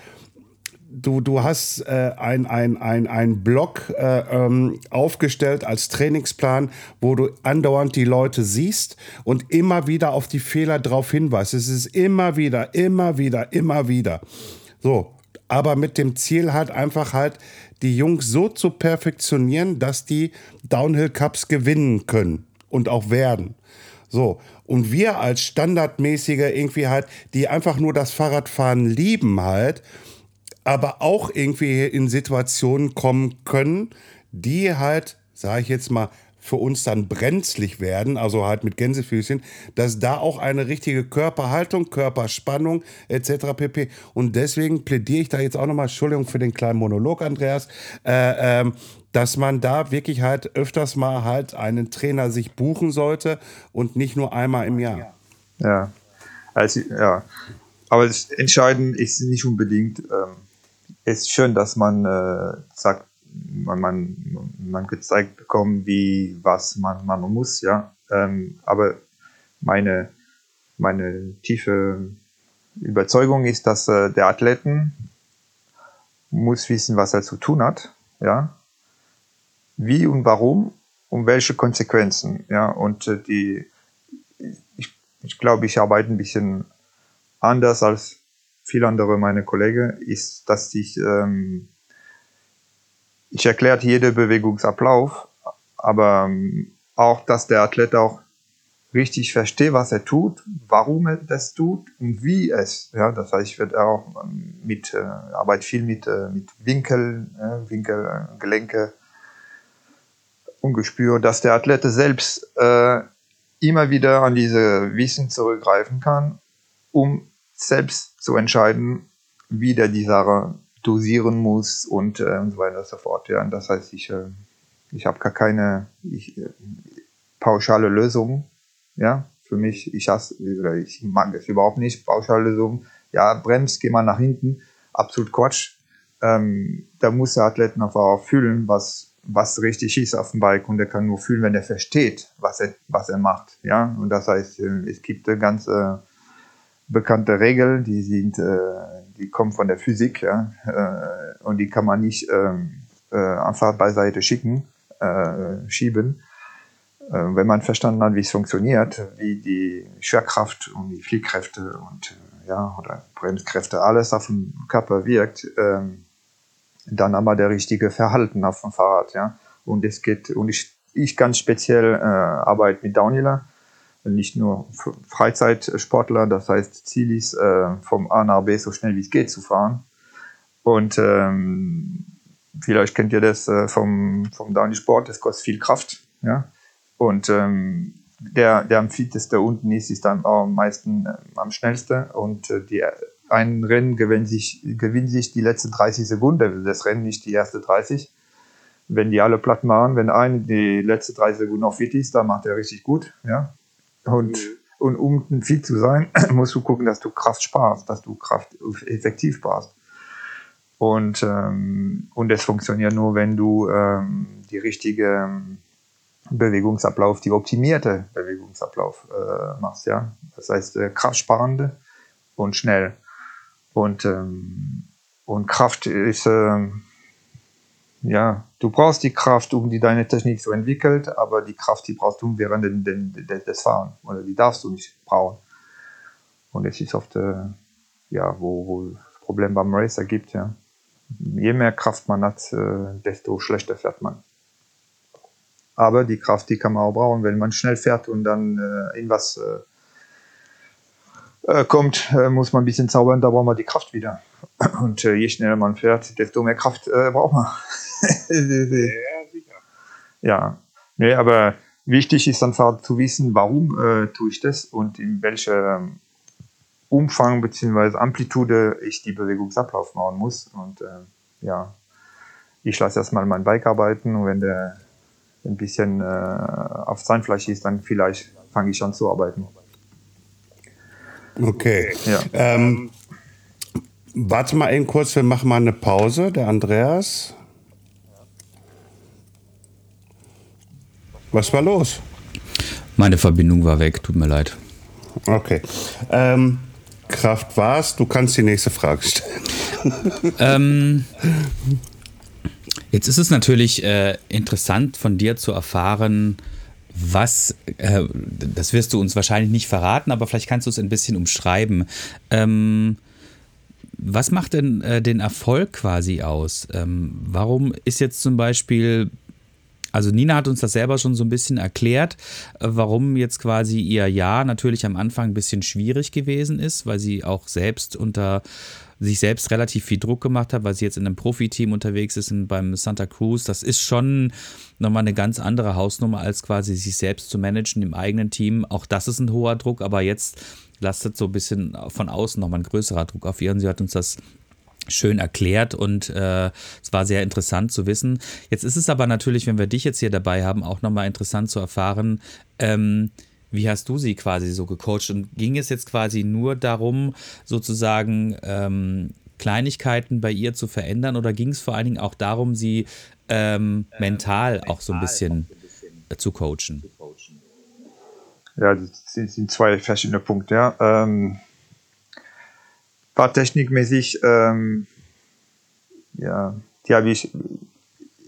du, du hast äh, ein, ein, ein, ein Blog äh, ähm, aufgestellt als Trainingsplan, wo du andauernd die Leute siehst und immer wieder auf die Fehler drauf hinweist. Es ist immer wieder, immer wieder, immer wieder. So, aber mit dem Ziel halt einfach halt, die Jungs so zu perfektionieren, dass die Downhill Cups gewinnen können und auch werden. So. Und wir als standardmäßige irgendwie halt, die einfach nur das Fahrradfahren lieben halt, aber auch irgendwie in Situationen kommen können, die halt, sage ich jetzt mal, für uns dann brenzlig werden, also halt mit Gänsefüßchen, dass da auch eine richtige Körperhaltung, Körperspannung etc. pp. Und deswegen plädiere ich da jetzt auch nochmal, Entschuldigung für den kleinen Monolog, Andreas, äh, ähm, dass man da wirklich halt öfters mal halt einen Trainer sich buchen sollte und nicht nur einmal im Jahr. Ja, also, ja. aber das ist nicht unbedingt, ähm, es ist schön, dass man äh, sagt, man, man, man gezeigt bekommen, wie, was man, man muss, ja. Ähm, aber meine, meine tiefe Überzeugung ist, dass äh, der Athleten muss wissen, was er zu tun hat, ja. Wie und warum und welche Konsequenzen, ja. Und äh, die, ich, ich glaube, ich arbeite ein bisschen anders als viele andere meine Kollegen, ist, dass ich ähm, ich erkläre jede Bewegungsablauf, aber ähm, auch, dass der Athlet auch richtig versteht, was er tut, warum er das tut und wie es. Ja, das heißt, ich werde auch ähm, mit, äh, arbeite viel mit, äh, mit Winkel, äh, Winkel, äh, Gelenke, Ungespür, dass der Athlet selbst äh, immer wieder an diese Wissen zurückgreifen kann, um selbst zu entscheiden, wie der die Sache dosieren muss und, äh, so weiter und so fort. Ja. Und das heißt, ich, äh, ich habe gar keine ich, äh, pauschale Lösung. Ja, für mich, ich hasse, oder ich mag es überhaupt nicht, pauschale Lösung. Ja, bremst, geh mal nach hinten. Absolut Quatsch. Ähm, da muss der Athlet einfach auch fühlen, was, was richtig ist auf dem Bike und er kann nur fühlen, wenn er versteht, was er, was er macht. Ja, und das heißt, äh, es gibt eine ganz äh, bekannte Regeln, die sind, äh, die kommen von der Physik, ja, äh, und die kann man nicht ähm, äh, einfach beiseite schicken, äh, schieben. Äh, wenn man verstanden hat, wie es funktioniert, wie die Schwerkraft und die Fliehkräfte und äh, ja, oder Bremskräfte, alles auf dem Körper wirkt, ähm, dann aber der richtige Verhalten auf dem Fahrrad, ja. Und es geht, und ich, ich ganz speziell äh, arbeite mit Downhiller, nicht nur Freizeitsportler, das heißt Ziel ist, äh, vom A nach B so schnell wie es geht zu fahren. Und ähm, vielleicht kennt ihr das äh, vom, vom Downhill-Sport, das kostet viel Kraft. Ja? Und ähm, der, der am fitteste unten ist, ist dann am meisten äh, am schnellsten. Und äh, die, ein Rennen gewinnt sich, gewinnt sich die letzten 30 Sekunden, das Rennen nicht die erste 30. Wenn die alle platt machen, wenn einer die letzte 30 Sekunden noch fit ist, dann macht er richtig gut. Ja? Und, mhm. und um fit zu sein, musst du gucken, dass du Kraft sparst, dass du Kraft effektiv sparst. Und, ähm, und es funktioniert nur, wenn du ähm, die richtige ähm, Bewegungsablauf, die optimierte Bewegungsablauf äh, machst. Ja? Das heißt, äh, kraftsparende und schnell. Und, ähm, und Kraft ist, äh, ja, du brauchst die Kraft, um die deine Technik zu entwickeln, aber die Kraft, die brauchst du während den, den, des Fahren oder die darfst du nicht brauchen. Und das ist oft, äh, ja, wo, wo das Problem beim Racer gibt, ja. Je mehr Kraft man hat, äh, desto schlechter fährt man. Aber die Kraft, die kann man auch brauchen, wenn man schnell fährt und dann äh, in was äh, kommt, äh, muss man ein bisschen zaubern, da braucht man die Kraft wieder. Und äh, je schneller man fährt, desto mehr Kraft braucht man. ja, sicher. Ja, nee, aber wichtig ist einfach zu wissen, warum tue ich das und in welchem Umfang bzw. Amplitude ich die Bewegungsablauf machen muss. Und ja, ich lasse erstmal mein Bike arbeiten und wenn der ein bisschen auf Zahnfleisch ist, dann vielleicht fange ich an zu arbeiten. Okay. Ja. Ähm, warte mal eben kurz, wir machen mal eine Pause. Der Andreas. Was war los? Meine Verbindung war weg, tut mir leid. Okay. Ähm, Kraft war's. Du kannst die nächste Frage stellen. ähm, jetzt ist es natürlich äh, interessant von dir zu erfahren, was, äh, das wirst du uns wahrscheinlich nicht verraten, aber vielleicht kannst du es ein bisschen umschreiben. Ähm, was macht denn äh, den Erfolg quasi aus? Ähm, warum ist jetzt zum Beispiel, also Nina hat uns das selber schon so ein bisschen erklärt, äh, warum jetzt quasi ihr Jahr natürlich am Anfang ein bisschen schwierig gewesen ist, weil sie auch selbst unter sich selbst relativ viel Druck gemacht hat, weil sie jetzt in einem Profiteam unterwegs ist in, beim Santa Cruz. Das ist schon nochmal eine ganz andere Hausnummer, als quasi sich selbst zu managen im eigenen Team. Auch das ist ein hoher Druck, aber jetzt lastet so ein bisschen von außen nochmal ein größerer Druck auf ihr und sie hat uns das schön erklärt und äh, es war sehr interessant zu wissen. Jetzt ist es aber natürlich, wenn wir dich jetzt hier dabei haben, auch nochmal interessant zu erfahren, ähm, wie hast du sie quasi so gecoacht? Und ging es jetzt quasi nur darum, sozusagen ähm, Kleinigkeiten bei ihr zu verändern oder ging es vor allen Dingen auch darum, sie ähm, mental auch so ein bisschen zu coachen? Ja, das sind zwei verschiedene Punkte. Ja. Ähm, Fahrtechnikmäßig, ähm, ja, die habe ich,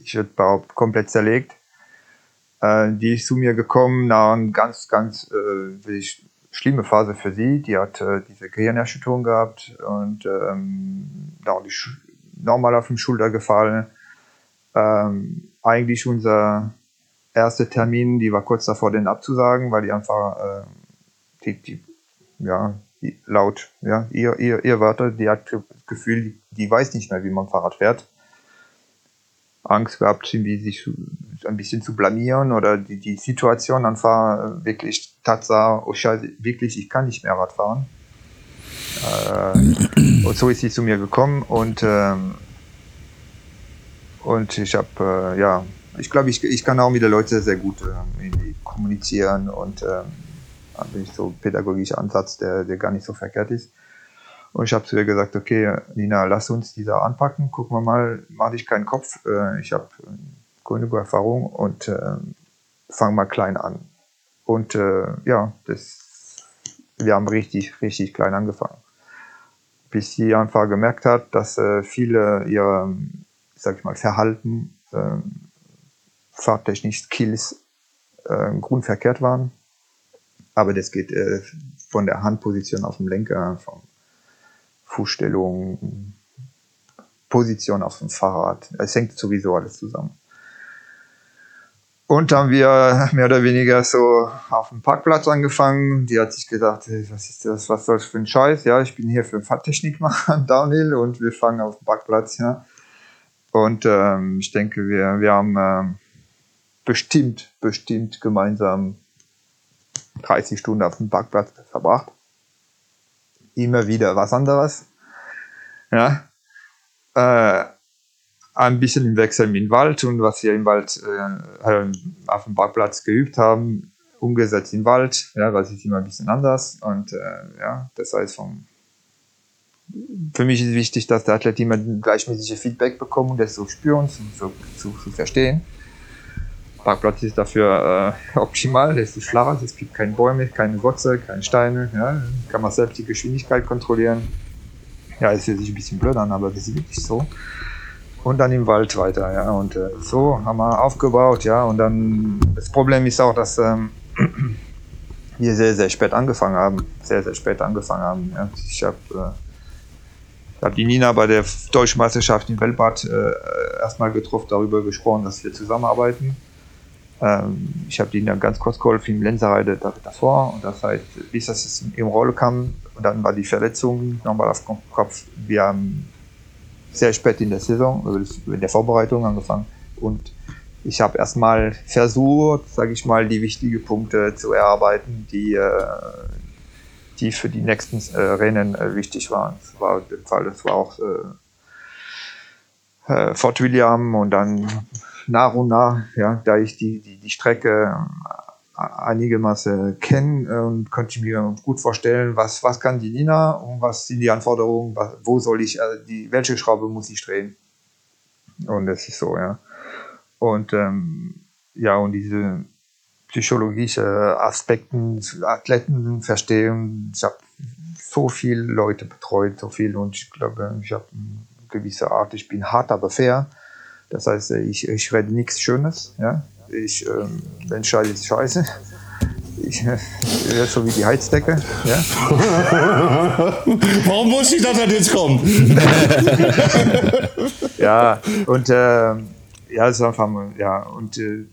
ich würde behaupten, komplett zerlegt. Äh, die ist zu mir gekommen nach einer ganz, ganz äh, schlimme Phase für sie. Die hat äh, diese Gehirnerschütterung gehabt und ähm, da die normal auf dem Schulter gefallen. Ähm, eigentlich unser erster Termin, die war kurz davor, den abzusagen, weil die einfach äh, die, die, ja, laut ja, ihr, ihr, ihr Wörter, die hat das Gefühl, die, die weiß nicht mehr, wie man Fahrrad fährt. Angst gehabt, irgendwie sich ein bisschen zu blamieren oder die, die Situation einfach wirklich Tatsache, oh Scheiße, wirklich, ich kann nicht mehr Rad fahren. Äh, und so ist sie zu mir gekommen und, ähm, und ich habe, äh, ja, ich glaube, ich, ich kann auch mit den Leuten sehr gut äh, kommunizieren und ähm, bin ich so pädagogischer Ansatz, der, der gar nicht so verkehrt ist. Und ich habe zu ihr gesagt, okay, Nina, lass uns diese anpacken, gucken wir mal, mach dich keinen Kopf. Äh, ich habe genug Erfahrung und äh, fang mal klein an. Und äh, ja, das, wir haben richtig, richtig klein angefangen. Bis sie einfach gemerkt hat, dass äh, viele ihrer, sag ich mal, Verhalten, äh, fahrtechnisch Skills äh, grundverkehrt waren. Aber das geht äh, von der Handposition auf dem Lenker, von Fußstellung, Position auf dem Fahrrad. Es hängt sowieso alles zusammen. Und haben wir mehr oder weniger so auf dem Parkplatz angefangen. Die hat sich gedacht, hey, was ist das, was soll das für ein Scheiß? Ja, ich bin hier für Fahrtechnik machen, Downhill und wir fangen auf dem Parkplatz. Ja. Und ähm, ich denke, wir, wir haben ähm, bestimmt, bestimmt gemeinsam 30 Stunden auf dem Parkplatz verbracht. Immer wieder was anderes. Ja. Äh, ein bisschen im Wechsel im Wald und was wir im Wald äh, auf dem Parkplatz geübt haben, umgesetzt im Wald, ja, was ist immer ein bisschen anders und äh, ja, das heißt vom für mich ist wichtig, dass der Athlet immer gleichmäßige Feedback bekommt und das so spüren, zu, zu, zu, zu verstehen. Parkplatz ist dafür äh, optimal, es ist flach, es gibt keine Bäume, keine Wurzel, keine Steine, ja, kann man selbst die Geschwindigkeit kontrollieren. Ja, es hört sich ein bisschen blöd an, aber das ist wirklich so und dann im Wald weiter. Ja. Und äh, so haben wir aufgebaut, ja. Und dann das Problem ist auch, dass ähm, wir sehr, sehr spät angefangen haben. Sehr, sehr spät angefangen haben. Ja. Ich habe äh, hab die Nina bei der Deutschen Meisterschaft in Weltbad äh, erstmal getroffen, darüber gesprochen, dass wir zusammenarbeiten. Ähm, ich habe denen dann ganz kurz geholfen im Lenzerheide davor und das heißt, bis das im Rolle kam und dann war die Verletzung nochmal auf Kopf. Wir haben sehr spät in der Saison, in der Vorbereitung angefangen und ich habe erstmal versucht, sage ich mal, die wichtigen Punkte zu erarbeiten, die, äh, die für die nächsten äh, Rennen äh, wichtig waren. Das war der Fall, das war auch Fort William und dann nach und nach, ja, da ich die, die, die Strecke einigermaßen kenne und konnte ich mir gut vorstellen, was, was kann die Nina und was sind die Anforderungen, was, wo soll ich, also die, welche Schraube muss ich drehen. Und das ist so, ja. Und ähm, ja, und diese psychologische Aspekten, Athleten verstehen. Ich habe so viele Leute betreut, so viel und ich glaube, ich habe eine gewisse Art, ich bin hart, aber fair. Das heißt, ich, ich rede nichts Schönes. Ja? Ich ähm, entscheide ist scheiße. Ich, äh, so wie die Heizdecke. Ja? Warum muss ich das denn jetzt kommen? ja, und äh, ja, ist einfach, ja, und äh,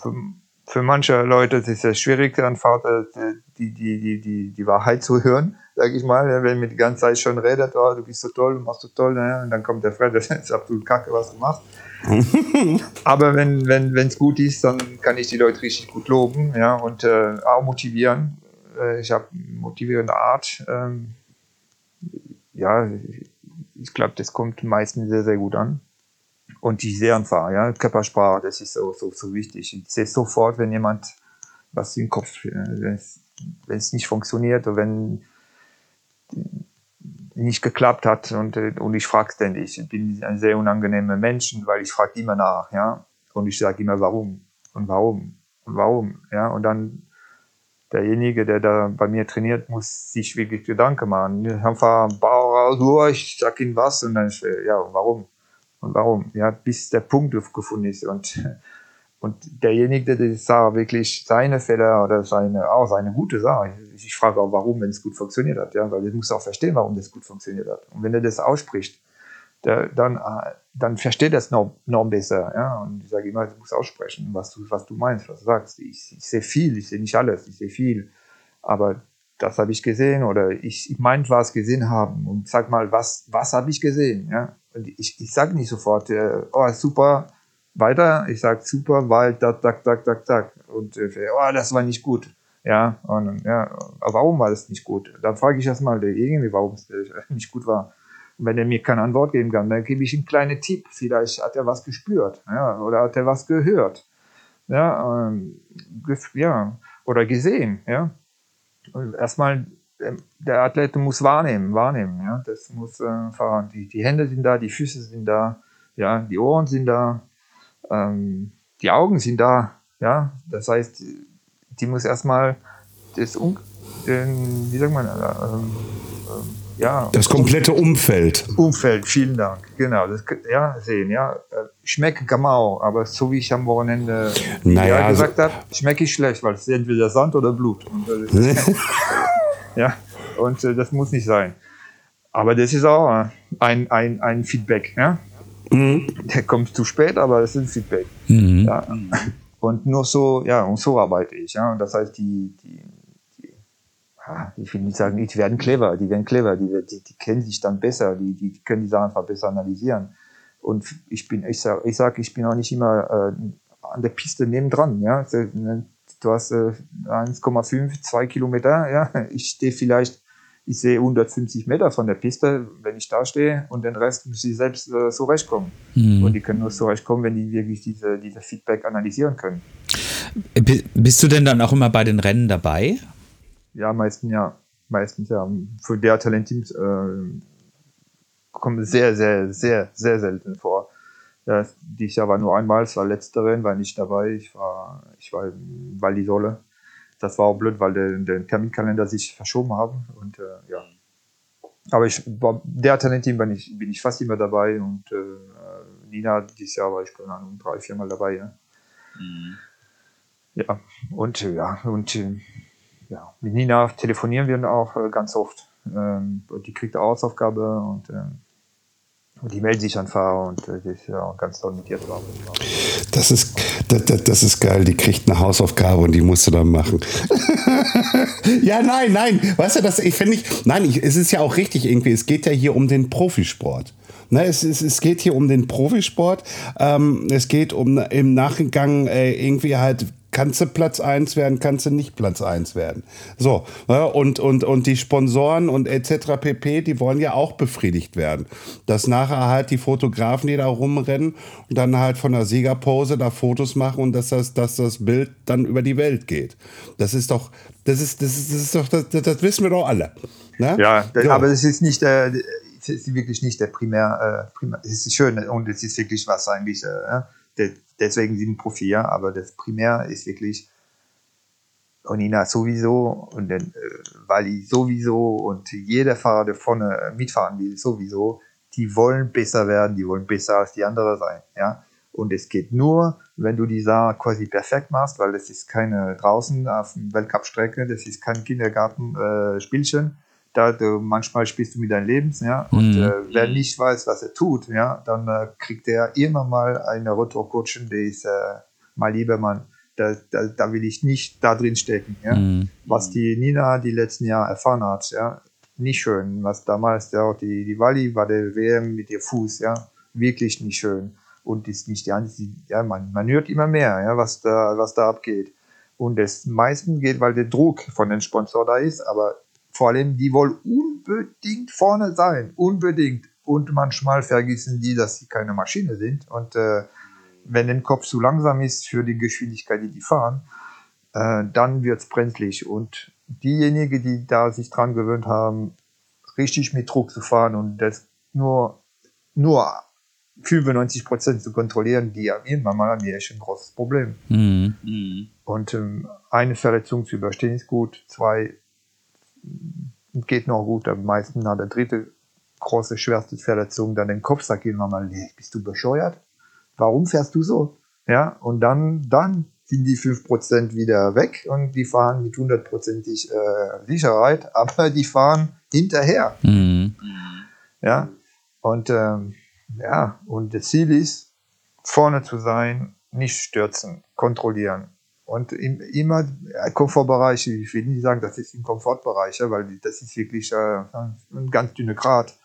für, für manche Leute ist es schwierig, einfach äh, die, die, die, die, die Wahrheit zu hören, sage ich mal. Wenn man die ganze Zeit schon redet, oh, du bist so toll, du machst so toll, ne? und dann kommt der Fred, das ist absolut kacke, was du machst. Aber wenn wenn wenn, es gut ist, dann kann ich die Leute richtig gut loben ja, und äh, auch motivieren. Äh, ich habe motivierende Art. Ähm, ja, ich glaube, das kommt meistens sehr, sehr gut an und die einfach, ja, Körpersprache, das ist so, so, so wichtig. Ich sehe sofort, wenn jemand was im Kopf, äh, wenn es nicht funktioniert oder wenn nicht geklappt hat. Und, äh, und ich frage ständig. Ich bin ein sehr unangenehmer Mensch, weil ich frage immer nach, ja, und ich sage immer warum? Und warum? Und warum, ja, und dann derjenige, der da bei mir trainiert, muss sich wirklich Gedanken machen. Einfach, ich sag ihm was. Und dann, ja, warum? und warum, ja, bis der Punkt gefunden ist. Und, und derjenige, der das sah, wirklich seine Fälle oder seine, auch seine gute Sache. Ich, ich frage auch, warum, wenn es gut funktioniert hat, ja, weil er muss auch verstehen, warum das gut funktioniert hat. Und wenn er das ausspricht, der, dann, dann versteht er es noch, noch besser, ja, und ich sage immer, du musst aussprechen, was du, was du meinst, was du sagst. Ich, ich sehe viel, ich sehe nicht alles, ich sehe viel, aber das habe ich gesehen oder ich, ich meint was gesehen haben und sag mal, was, was habe ich gesehen, ja, und ich, ich sage nicht sofort, äh, oh, super, weiter. Ich sage super, weil, tak, tak, tak, tak, tak. Und äh, oh, das war nicht gut. Ja, und ja, warum war das nicht gut? Dann frage ich erstmal irgendwie, warum es äh, nicht gut war. Und wenn er mir keine Antwort geben kann, dann gebe ich ihm einen kleinen Tipp. Vielleicht hat er was gespürt, ja, oder hat er was gehört. Ja, ähm, ja, oder gesehen, ja. Erstmal ähm, der Athlet muss wahrnehmen, wahrnehmen, ja. Das muss äh, fahren. Die, die Hände sind da, die Füße sind da, ja, die Ohren sind da, ähm, die Augen sind da, ja. Das heißt, die muss erstmal das, den, wie sagt man, äh, ähm, ähm, ja. Das komplette Umfeld. Umfeld, vielen Dank. Genau, das, ja, sehen, ja. Äh, man auch, aber so wie ich am Wochenende naja, gesagt also, habe, schmecke ich schlecht, weil es ist entweder Sand oder Blut. Ja, und äh, das muss nicht sein. Aber das ist auch äh, ein, ein, ein Feedback. Ja? Mhm. Der kommt zu spät, aber es ist ein Feedback. Mhm. Ja? Und nur so, ja, und so arbeite ich. Ja? Und das heißt, die, die, die ich will nicht sagen, die werden clever, die werden clever, die, die, die kennen sich dann besser, die, die, die können die Sachen einfach besser analysieren. Und ich bin, ich sag, ich sag, ich bin auch nicht immer äh, an der Piste nebendran, ja du hast äh, 1,5, 2 Kilometer, ja, ich stehe vielleicht, ich sehe 150 Meter von der Piste, wenn ich da stehe und den Rest muss ich selbst äh, so rechtkommen. Mhm. Und die können nur so rechtkommen, wenn die wirklich diese, diese Feedback analysieren können. Bist du denn dann auch immer bei den Rennen dabei? Ja, meistens ja. Meistens ja. Für der Talentteams äh, kommen sehr, sehr, sehr, sehr selten vor. Ja, dieses Jahr war nur einmal, es war letzte Rennen, war nicht dabei. Ich war, ich war in Val. Das war auch blöd, weil der, der Terminkalender sich verschoben haben. Und äh, ja. Aber ich, bei der Talentteam bin ich, bin ich fast immer dabei und äh, Nina dieses Jahr war ich keine Ahnung, drei, vier Mal dabei. Ja, mhm. ja. und ja, und ja, mit Nina telefonieren wir auch äh, ganz oft. Ähm, die kriegt eine Hausaufgabe und ähm, die melden sich einfach und äh, ist ja ganz toll mit ihr zusammen. Das ist, das, das ist geil. Die kriegt eine Hausaufgabe und die musst du dann machen. ja, nein, nein. Weißt du, das, ich finde ich, nein, ich, es ist ja auch richtig irgendwie. Es geht ja hier um den Profisport. Ne, es, es, es geht hier um den Profisport. Ähm, es geht um im Nachgang äh, irgendwie halt kannst du Platz 1 werden, kannst du nicht Platz 1 werden. So, ja, und, und, und die Sponsoren und etc. pp, die wollen ja auch befriedigt werden. Dass nachher halt die Fotografen, die da rumrennen und dann halt von der Siegerpose da Fotos machen und dass das, dass das Bild dann über die Welt geht. Das ist doch, das ist, das ist, das ist doch, das, das wissen wir doch alle. Ne? Ja, so. aber es ist nicht es ist wirklich nicht der Primär, äh, Primär, es ist schön und es ist wirklich was eigentlich, äh, deswegen sind Profi, ja, aber das Primär ist wirklich Onina sowieso und dann äh, Wally sowieso und jeder Fahrer, der vorne mitfahren will, sowieso, die wollen besser werden, die wollen besser als die anderen sein, ja. Und es geht nur, wenn du die Sache quasi perfekt machst, weil das ist keine draußen auf Weltcup-Strecke, das ist kein Kindergarten-Spielchen. Äh, da du, manchmal spielst du mit deinem Leben, ja. Und mhm. äh, wer nicht weiß, was er tut, ja, dann äh, kriegt er immer mal eine Retourkutschen, die ist äh, mal lieber Mann. Da, da, da, will ich nicht da drin stecken, ja. Mhm. Was die Nina die letzten Jahre erfahren hat, ja, nicht schön. Was damals ja auch die, die Wally war der WM mit ihr Fuß, ja, wirklich nicht schön. Und ist nicht die einzige, ja, man, man hört immer mehr, ja, was da, was da abgeht. Und das meisten geht, weil der Druck von den Sponsor da ist, aber vor allem, die wollen unbedingt vorne sein, unbedingt. Und manchmal vergessen die, dass sie keine Maschine sind. Und äh, wenn der Kopf zu langsam ist für die Geschwindigkeit, die die fahren, äh, dann wird es brenzlig. Und diejenigen, die da sich dran gewöhnt haben, richtig mit Druck zu fahren und das nur, nur 95 Prozent zu kontrollieren, die haben irgendwann mal haben echt ein großes Problem. Mhm. Und ähm, eine Verletzung zu überstehen ist gut, zwei geht noch gut. Am meisten hat der dritte große, schwerste Verletzung dann den Kopf, sagt jemand mal, nee, bist du bescheuert? Warum fährst du so? Ja, und dann, dann sind die 5% wieder weg und die fahren mit hundertprozentig äh, Sicherheit, aber die fahren hinterher. Mhm. Ja, und ähm, ja, und das Ziel ist, vorne zu sein, nicht stürzen, kontrollieren. Und im, immer Komfortbereich, ich will nicht sagen, das ist im Komfortbereich, weil das ist wirklich äh, ein ganz dünner Grad.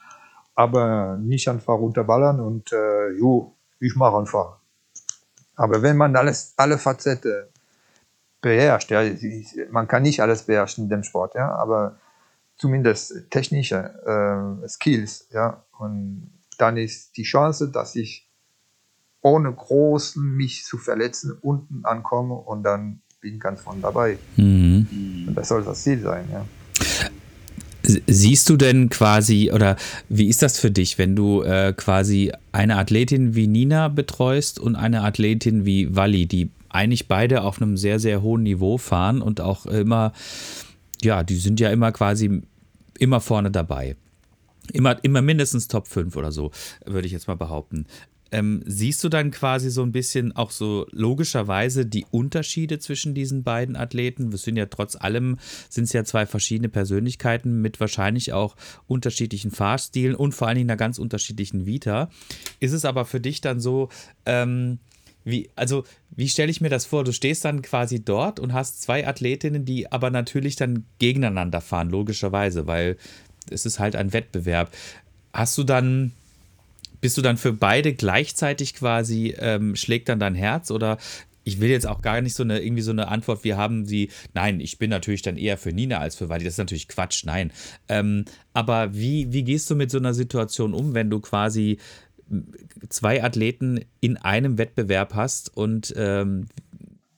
Aber nicht einfach runterballern und äh, jo, ich mache einfach. Aber wenn man alles, alle Facetten beherrscht, ja, man kann nicht alles beherrschen in dem Sport, ja, aber zumindest technische äh, Skills, ja, und dann ist die Chance, dass ich ohne groß mich zu verletzen unten ankomme und dann bin ganz von dabei. Mhm. Und das soll das Ziel sein, ja. Siehst du denn quasi, oder wie ist das für dich, wenn du äh, quasi eine Athletin wie Nina betreust und eine Athletin wie Wally, die eigentlich beide auf einem sehr, sehr hohen Niveau fahren und auch immer, ja, die sind ja immer quasi immer vorne dabei. Immer, immer mindestens Top 5 oder so, würde ich jetzt mal behaupten. Ähm, siehst du dann quasi so ein bisschen auch so logischerweise die Unterschiede zwischen diesen beiden Athleten? Wir sind ja trotz allem, sind es ja zwei verschiedene Persönlichkeiten mit wahrscheinlich auch unterschiedlichen Fahrstilen und vor allen Dingen einer ganz unterschiedlichen Vita. Ist es aber für dich dann so, ähm, wie, also, wie stelle ich mir das vor? Du stehst dann quasi dort und hast zwei Athletinnen, die aber natürlich dann gegeneinander fahren, logischerweise, weil es ist halt ein Wettbewerb. Hast du dann bist du dann für beide gleichzeitig quasi, ähm, schlägt dann dein Herz oder ich will jetzt auch gar nicht so eine, irgendwie so eine Antwort, wir haben sie, nein, ich bin natürlich dann eher für Nina als für Wadi, das ist natürlich Quatsch, nein. Ähm, aber wie, wie gehst du mit so einer Situation um, wenn du quasi zwei Athleten in einem Wettbewerb hast und ähm,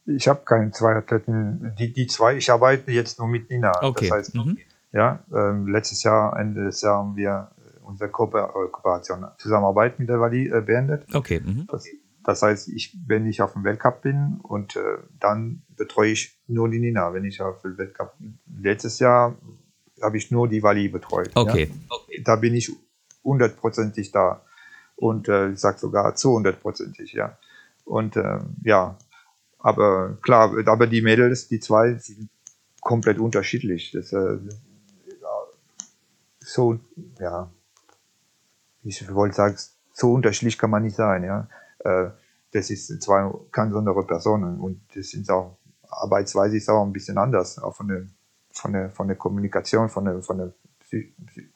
ich habe keine zwei Athleten, die, die zwei, ich arbeite jetzt nur mit Nina. Okay. Das heißt, mhm. ja, ähm, letztes Jahr, Ende des Jahres haben wir unsere Kooper Kooperation, Zusammenarbeit mit der Wally äh, beendet. Okay. Mhm. Das, das, heißt, ich, wenn ich auf dem Weltcup bin und äh, dann betreue ich nur die Nina. Wenn ich auf dem Weltcup letztes Jahr habe ich nur die Wally betreut. Okay. Ja? Da bin ich hundertprozentig da und äh, ich sage sogar zu hundertprozentig, ja. Und äh, ja, aber klar, aber die Mädels, die zwei, sind komplett unterschiedlich. Das äh, so, ja, ich wollte sagen, so unterschiedlich kann man nicht sein, ja. Äh, das ist zwei ganz andere Personen und das sind auch, Arbeitsweise ist auch ein bisschen anders, auch von der, von der, von der Kommunikation, von der, von der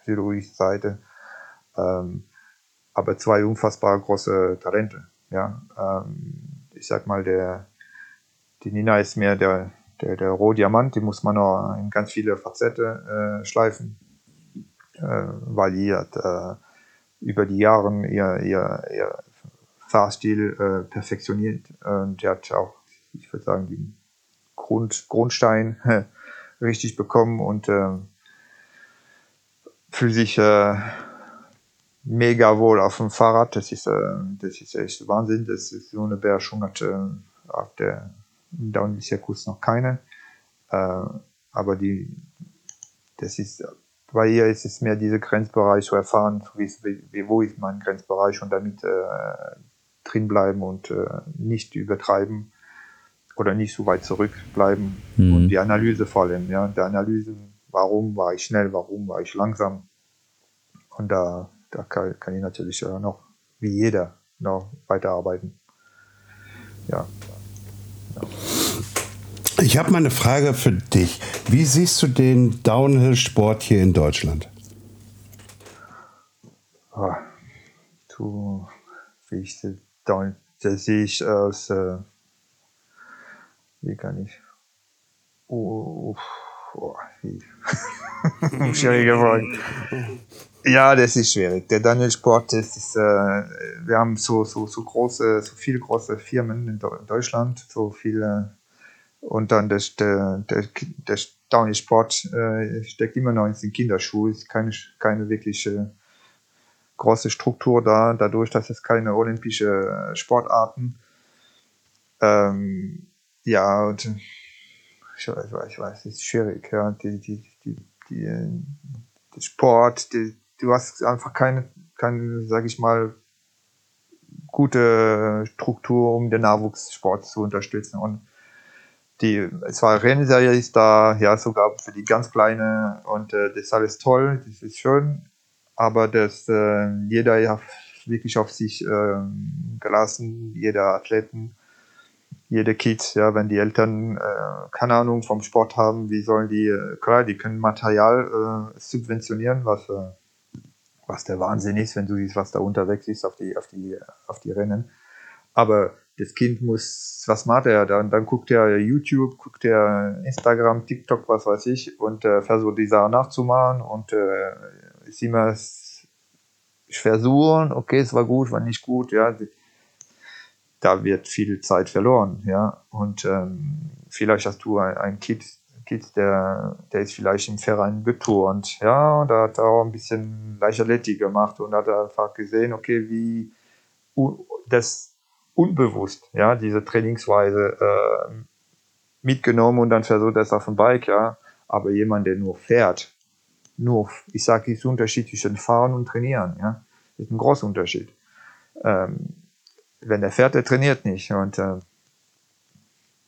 psychologischen Seite. Ähm, aber zwei unfassbar große Talente, ja. Ähm, ich sag mal, der, die Nina ist mehr der, der, der Rohdiamant, die muss man noch in ganz viele Facetten äh, schleifen, äh, weil die hat äh, über die Jahre ihr, ihr, ihr Fahrstil äh, perfektioniert und die hat auch, ich würde sagen, den Grund, Grundstein richtig bekommen und äh, fühlt sich äh, mega wohl auf dem Fahrrad. Das ist, äh, das ist echt Wahnsinn. Das ist so eine Beherrschung hat äh, auf der Downhill-Zirkus noch keine. Äh, aber die, das ist, bei ihr ist es mehr dieser Grenzbereich zu erfahren, wie, wie, wo ist mein Grenzbereich und damit äh, drin bleiben und äh, nicht übertreiben oder nicht so weit zurückbleiben. Mhm. Und die Analyse vor allem, ja, der Analyse, warum war ich schnell, warum war ich langsam. Und da, da kann, kann ich natürlich äh, noch, wie jeder, noch weiterarbeiten. Ja. Ich habe mal eine Frage für dich. Wie siehst du den Downhill-Sport hier in Deutschland? Oh, du, wie ich Down, das sehe ich aus, äh, wie kann ich, oh, oh, wie, schwierige. Ja, das ist schwierig. Der Downhill-Sport, ist, äh, wir haben so, so, so große, so viele große Firmen in Deutschland, so viele und dann das, der, der, der Downhill-Sport äh, steckt immer noch in den Kinderschuhen, ist keine, keine wirkliche große Struktur da, dadurch, dass es keine olympische Sportarten. Ähm, ja, und ich weiß, ich weiß, es ist schwierig, ja, die, die, die, die, der Sport, die, du hast einfach keine, keine, sag ich mal, gute Struktur, um den Nachwuchssport zu unterstützen. Und die zwei Rennserie ist da, ja, sogar für die ganz Kleine und äh, das ist alles toll, das ist schön, aber das äh, jeder ja wirklich auf sich äh, gelassen, jeder Athleten, jede Kids, ja, wenn die Eltern äh, keine Ahnung vom Sport haben, wie sollen die, äh, klar, die können Material äh, subventionieren, was, was der Wahnsinn ist, wenn du siehst, was da unterwegs ist auf die, auf die, auf die Rennen. Aber das Kind muss, was macht er? Dann, dann guckt er YouTube, guckt er Instagram, TikTok, was weiß ich, und äh, versucht die Sachen nachzumachen und äh, ist immer versuchen, okay, es war gut, war nicht gut, ja. Da wird viel Zeit verloren, ja. Und ähm, vielleicht hast du ein, ein Kind, Kind, der, der ist vielleicht im Verein geturnt, ja, und da hat er auch ein bisschen Leichtathletik gemacht und hat einfach gesehen, okay, wie das unbewusst, ja, diese Trainingsweise äh, mitgenommen und dann versucht das auf dem Bike, ja. Aber jemand, der nur fährt, nur, ich sage, ist Unterschied zwischen Fahren und Trainieren, ja. Ist ein großer Unterschied. Ähm, wenn der fährt, der trainiert nicht. Und äh,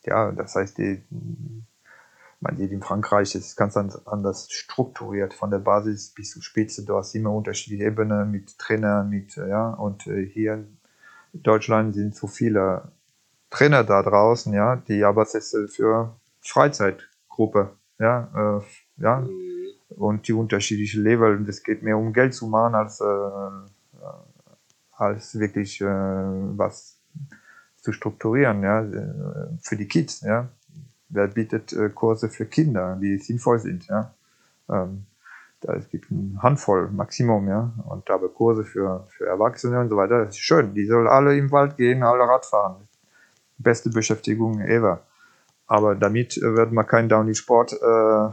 ja, das heißt, die, man sieht in Frankreich, das ist ganz anders strukturiert, von der Basis bis zur Spitze. Du hast immer unterschiedliche Ebenen mit Trainer, mit, ja, und äh, hier Deutschland sind so viele Trainer da draußen, ja, die aber für Freizeitgruppe, ja, äh, ja, mhm. und die unterschiedlichen Level. Und es geht mehr um Geld zu machen als, äh, als wirklich äh, was zu strukturieren, ja, für die Kids, ja. Wer bietet äh, Kurse für Kinder, die sinnvoll sind, ja. Ähm, es gibt eine Handvoll Maximum, ja. Und aber Kurse für, für Erwachsene und so weiter, das ist schön. Die sollen alle im Wald gehen, alle Radfahren. Beste Beschäftigung ever. Aber damit wird man keinen Downhill-Sport äh,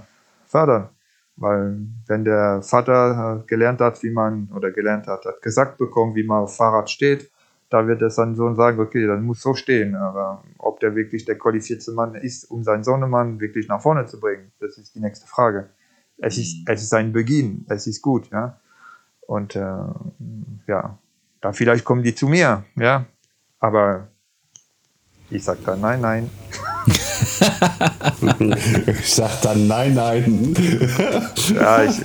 fördern. Weil wenn der Vater gelernt hat, wie man, oder gelernt hat, hat gesagt bekommen, wie man auf Fahrrad steht, da wird es dann Sohn sagen, okay, dann muss so stehen. Aber ob der wirklich der qualifizierte Mann ist, um seinen Sohnemann wirklich nach vorne zu bringen, das ist die nächste Frage es ist, mhm. es ist ein Beginn, es ist gut, ja. Und äh, ja, dann vielleicht kommen die zu mir, ja. Aber ich sag dann nein, nein. ich sag dann nein, nein. ja, ich,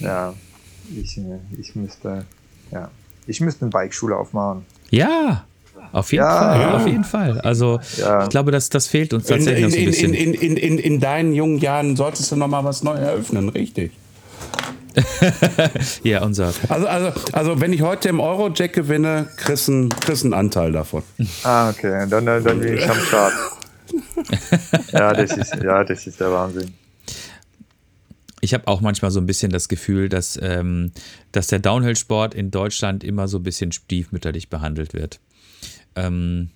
ja. ich, ich müsste, ja, ich müsste eine Bikeschule aufmachen. Ja, auf jeden Ja. Fall, auf jeden Fall. Also Ja. ich glaube, das, das fehlt uns In, tatsächlich noch so ein in, bisschen. in, in, in, in, in deinen jungen Jahren solltest du noch mal was neu eröffnen, richtig. ja, unser. Also, also, also wenn ich heute im Eurojack gewinne, kriegst du einen, kriegst einen Anteil davon. Ah, okay, dann, dann dann bin ich am Start. ja, das ist, ja, das ist der Wahnsinn. Ich habe auch manchmal so ein bisschen das Gefühl, dass, ähm, dass der Downhill-Sport in Deutschland immer so ein bisschen stiefmütterlich behandelt wird. Ähm,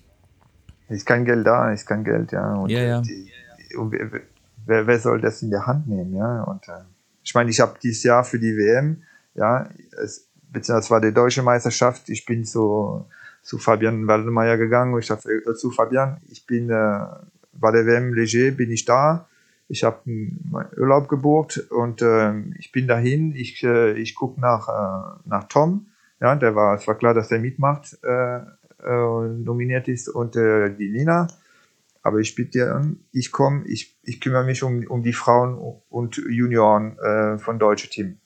Ist kein Geld da, ist kein Geld, ja. Und Ja, ja. Die, und wer, wer, soll das in der Hand nehmen, ja? Und äh, ich meine, ich habe dieses Jahr für die WM, ja, es, beziehungsweise war die deutsche Meisterschaft, ich bin zu, zu Fabian Waldemeier gegangen, ich sag, äh, zu Fabian, ich bin äh, bei der WM Leger, bin ich da, ich habe meinen Urlaub gebucht und ähm, ich bin dahin, ich, äh, ich gucke nach, äh, nach Tom, ja, der war, es war klar, dass der mitmacht, äh, äh, nominiert ist und äh, die Nina. Aber ich bitte dir ich komme, ich, ich kümmere mich um, um die Frauen und Junioren äh, von deutsche Team.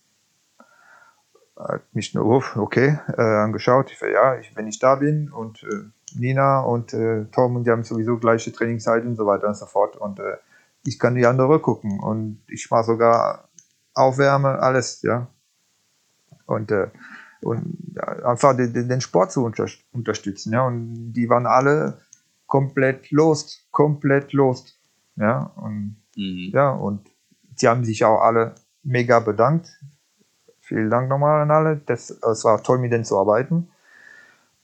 Hat mich nur, okay, äh, angeschaut. Ich, ja, ich, wenn ich da bin und äh, Nina und äh, Tom und die haben sowieso gleiche Trainingszeit und so weiter und so fort. Und äh, ich kann die andere gucken und ich mache sogar Aufwärme, alles, ja. Und, äh, und ja, einfach den, den Sport zu unter, unterstützen, ja. Und die waren alle komplett lost, komplett lost, ja. Und ja, und die haben sich auch alle mega bedankt. Vielen Dank nochmal an alle. Das, es war toll, mit denen zu arbeiten.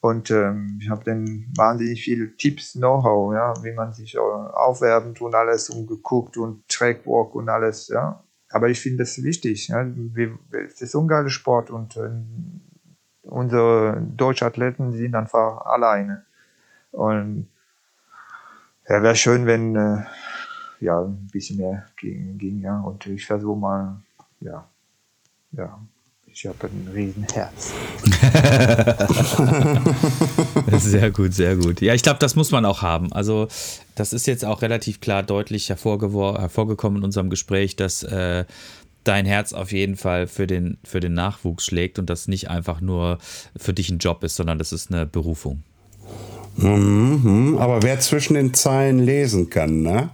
Und ähm, ich habe dann wahnsinnig viele Tipps, Know-how, ja, wie man sich äh, aufwärmt und alles und geguckt und Trackwalk und alles, ja. Aber ich finde das wichtig. Ja. Wir, es ist ein geiler Sport und äh, unsere deutschen Athleten sind einfach alleine. Und ja, wäre schön, wenn äh, ja ein bisschen mehr ging, ging, ja. Und ich versuche mal, ja, ja, ich habe ein Riesenherz. Sehr gut, sehr gut. Ja, ich glaube, das muss man auch haben. Also, das ist jetzt auch relativ klar deutlich hervorgekommen in unserem Gespräch, dass äh, dein Herz auf jeden Fall für den, für den Nachwuchs schlägt und das nicht einfach nur für dich ein Job ist, sondern das ist eine Berufung. Mhm, aber wer zwischen den Zeilen lesen kann, ne?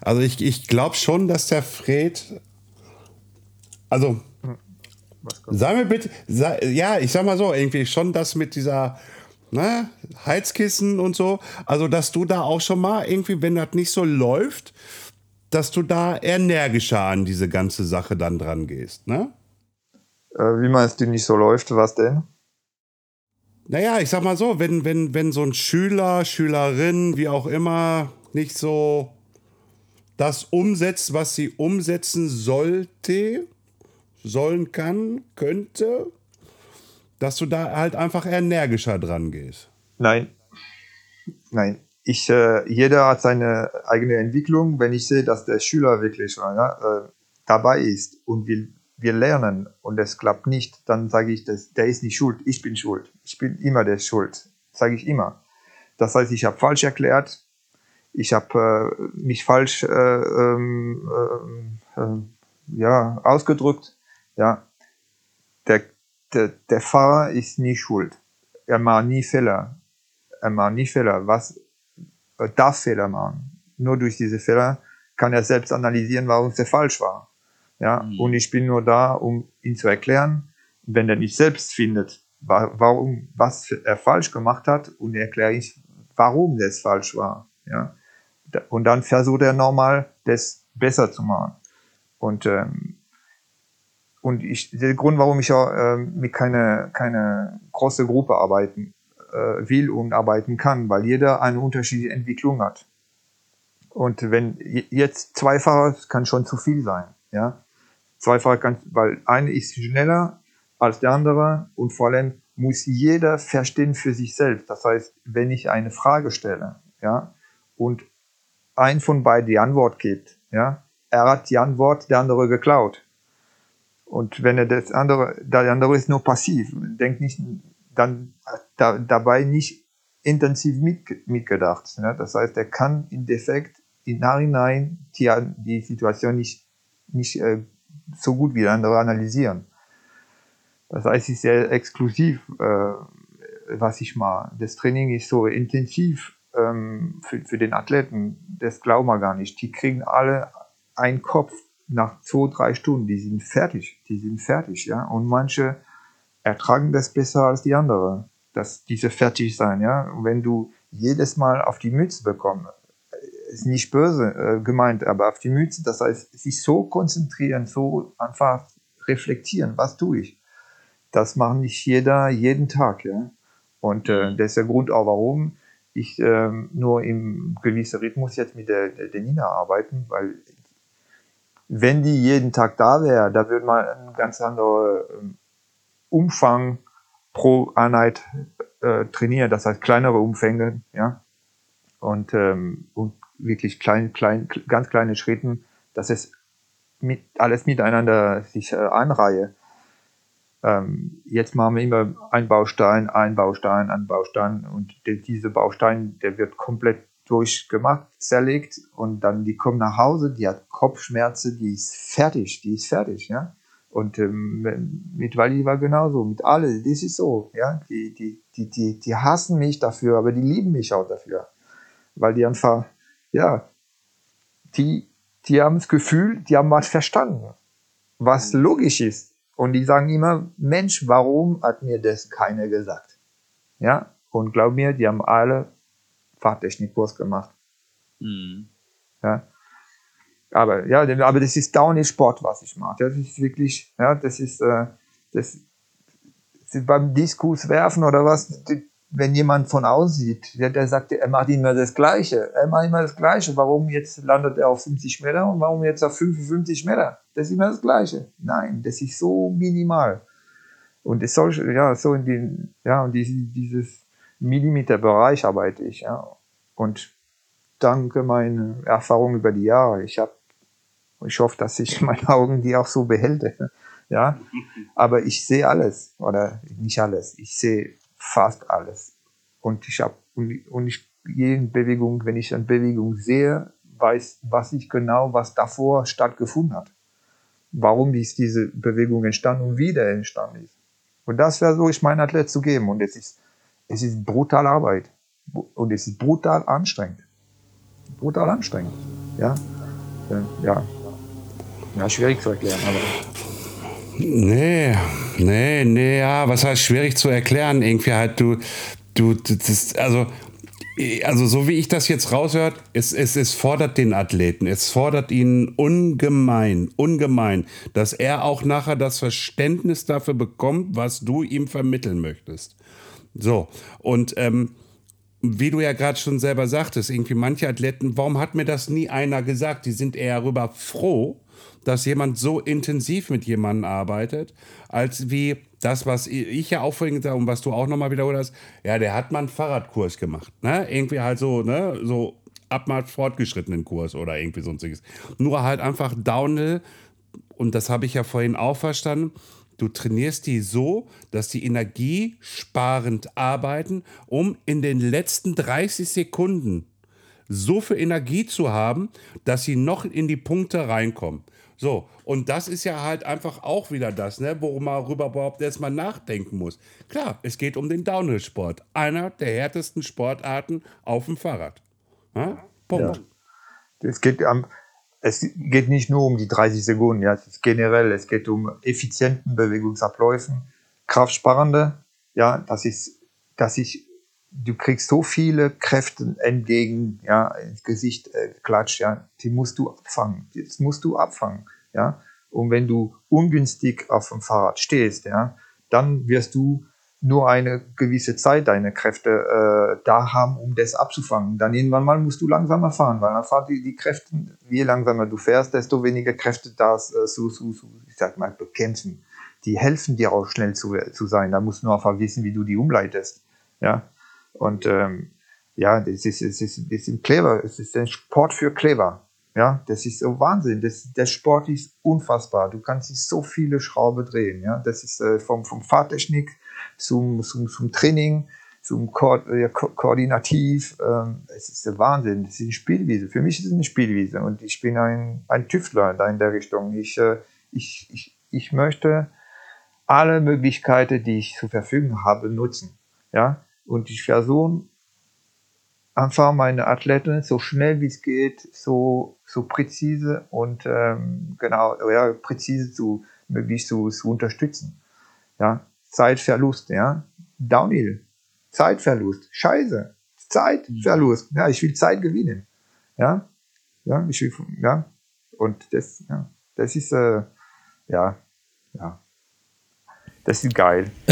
Also ich, ich glaube schon, dass der Fred. Also, sag mir bitte, sei, ja, ich sag mal so, irgendwie schon das mit dieser ne, Heizkissen und so. Also, dass du da auch schon mal irgendwie, wenn das nicht so läuft, dass du da energischer an diese ganze Sache dann dran gehst, ne? Äh, wie meinst du nicht so läuft, was denn? Naja, ich sag mal so, wenn, wenn, wenn so ein Schüler, Schülerin, wie auch immer, nicht so das umsetzt, was sie umsetzen sollte, sollen kann, könnte, dass du da halt einfach energischer dran gehst. Nein. Nein. Ich, äh, jeder hat seine eigene Entwicklung. Wenn ich sehe, dass der Schüler wirklich äh, dabei ist und will, wir lernen und es klappt nicht, dann sage ich, das, der ist nicht schuld, ich bin schuld. Ich bin immer der Schuld, sage ich immer. Das heißt, ich habe falsch erklärt, ich habe äh, mich falsch äh, ähm, ähm, äh, ja, ausgedrückt. Ja, der, der, der Fahrer ist nie schuld. Er macht nie Fehler. Er macht nie Fehler. Was er darf Fehler machen? Nur durch diese Fehler kann er selbst analysieren, warum es falsch war. Ja, und ich bin nur da, um ihn zu erklären. Wenn er nicht selbst findet, wa- warum, was er falsch gemacht hat, und erkläre ich, warum das falsch war. Ja, und dann versucht er nochmal, das besser zu machen. Und ähm, und ich, der Grund, warum ich auch ähm, mit keine, keine große Gruppe arbeiten äh, will und arbeiten kann, weil jeder eine unterschiedliche Entwicklung hat. Und wenn jetzt zwei Fahrer, das kann schon zu viel sein, ja. Zwei Fahrer kann, weil eine ist schneller als der andere und vor allem muss jeder verstehen für sich selbst. Das heißt, wenn ich eine Frage stelle, ja, und ein von beiden die Antwort gibt, ja, er hat die Antwort der andere geklaut. Und wenn er das andere, der andere ist nur passiv, denkt nicht, dann da, dabei nicht intensiv mit, mitgedacht. Ne? Das heißt, er kann im Defekt im Nachhinein die, die Situation nicht, nicht äh, so gut wie der andere analysieren. Das heißt, es ist sehr exklusiv, äh, was ich mache. Das Training ist so intensiv ähm, für, für den Athleten, das glauben wir gar nicht. Die kriegen alle einen Kopf nach zwei, drei Stunden, die sind fertig, die sind fertig, ja. Und manche ertragen das besser als die anderen, dass diese fertig sein, ja. Und wenn du jedes Mal auf die Mütze bekommst, äh, ist nicht böse äh, gemeint, aber auf die Mütze, das heißt, sich so konzentrieren, so einfach reflektieren, was tue ich. Das macht nicht jeder jeden Tag, ja. Und äh, das ist der Grund auch, warum ich ähm, nur im gewissen Rhythmus jetzt mit der, der Nina arbeiten, weil wenn die jeden Tag da wäre, da würde man einen ganz anderen ähm, Umfang pro Einheit äh, trainieren, das heißt kleinere Umfänge, ja, und, ähm, und wirklich klein, klein, ganz kleine Schritten, dass es mit, alles miteinander sich äh, einreihe. Ähm, jetzt machen wir immer ein Baustein, ein Baustein, ein Baustein. Und der, diese Baustein, der wird komplett durchgemacht, zerlegt und dann die kommt nach Hause, die hat Kopfschmerzen, die ist fertig, die ist fertig, ja. Und ähm, mit Wally war genauso, mit alle, das ist so, ja. Die, die, die, die, die hassen mich dafür, aber die lieben mich auch dafür. Weil die einfach, ja, die, die haben das Gefühl, die haben was verstanden, was logisch ist. Und die sagen immer, Mensch, warum hat mir das keiner gesagt? Ja, und glaub mir, die haben alle Fahrtechnikkurs gemacht. Mhm. Ja. Aber ja, aber das ist Downhill Sport, was ich mache. Das ist wirklich, ja, das ist, äh, das, ist beim Diskus werfen oder was, wenn jemand von außen sieht, der, der sagt, er macht immer das Gleiche. Er macht immer das Gleiche. Warum jetzt landet er auf 50 Meter und warum jetzt auf 55 Meter? Das ist immer das Gleiche. Nein, das ist so minimal. Und es soll, ja, so in den, ja, und dieses Millimeterbereich arbeite ich, ja. Und danke meiner Erfahrung über die Jahre, ich habe, ich hoffe, dass ich meine Augen die auch so behalte, ja. Aber ich sehe alles, oder nicht alles. Ich sehe fast alles. Und ich habe und ich jede Bewegung, wenn ich eine Bewegung sehe, weiß, was ich genau, was davor stattgefunden hat. Warum ist diese Bewegung entstanden und wieder entstanden ist. Und das versuche ich meinen Athlet zu geben. Und es ist, es ist brutal Arbeit. Und es ist brutal anstrengend. Brutal anstrengend. Ja. Ja. Ja, schwierig zu erklären, aber. Nee, nee, nee, ja, was heißt schwierig zu erklären? Irgendwie halt, du, du, das, also, also so wie ich das jetzt raushört, es, es, es fordert den Athleten, es fordert ihn ungemein, ungemein, dass er auch nachher das Verständnis dafür bekommt, was du ihm vermitteln möchtest. So, und ähm, wie du ja gerade schon selber sagtest, irgendwie manche Athleten, warum hat mir das nie einer gesagt? Die sind eher darüber froh, dass jemand so intensiv mit jemandem arbeitet, als wie das, was ich ja auch vorhin gesagt habe und was du auch nochmal wiederholt hast. Ja, der hat mal einen Fahrradkurs gemacht. Ne? Irgendwie halt so, ne, so ab mal fortgeschrittenen Kurs oder irgendwie sonstiges. Nur halt einfach Downhill, und das habe ich ja vorhin auch verstanden. Du trainierst die so, dass die energiesparend arbeiten, um in den letzten 30 Sekunden so viel Energie zu haben, dass sie noch in die Punkte reinkommen. So, und das ist ja halt einfach auch wieder das, ne, worum man überhaupt erstmal nachdenken muss. Klar, es geht um den Downhill-Sport. Einer der härtesten Sportarten auf dem Fahrrad. Ja? Punkt. Ja. Es, geht, um, es geht nicht nur um die 30 Sekunden, ja, es ist generell, es geht um effizienten Bewegungsabläufen, kraftsparende, ja, das ist, dass ich, du kriegst so viele Kräfte entgegen, ja, ins Gesicht äh, klatscht, ja, die musst du abfangen, das musst du abfangen ja. Und wenn du ungünstig auf dem Fahrrad stehst, ja, dann wirst du nur eine gewisse Zeit deine Kräfte äh, da haben, um das abzufangen. Dann irgendwann mal musst du langsamer fahren, weil dann fahren die, die Kräfte, je langsamer du fährst, desto weniger Kräfte das äh, zu, zu, zu, ich sag mal, bekämpfen. Die helfen dir auch schnell zu, zu sein. Da musst du nur einfach wissen, wie du die umleitest. Ja. Und ähm, ja, das ist, das ist, das ist clever. Es ist ein Sport für clever. Ja, das ist so Wahnsinn. Das, der Sport ist unfassbar. Du kannst sich so viele Schrauben drehen. Ja, das ist äh, vom, vom Fahrtechnik zum, zum, zum Training, zum Ko äh, Ko Koordinativ. Ähm, es ist der Wahnsinn. Das ist eine Spielwiese. Für mich ist es eine Spielwiese und ich bin ein, ein Tüftler da in der Richtung. Ich, äh, ich, ich, ich möchte alle Möglichkeiten, die ich zur Verfügung habe, nutzen. Ja, und ich versuche einfach meine Athleten so schnell wie es geht, so, so präzise und ähm, genau, ja, präzise zu, möglichst zu, zu unterstützen. Ja, Zeitverlust, ja, Downhill, Zeitverlust, Scheiße, Zeitverlust, ja, ich will Zeit gewinnen, ja, ja, ich will, ja, und das, ja, das ist, äh, ja, ja, das ist geil.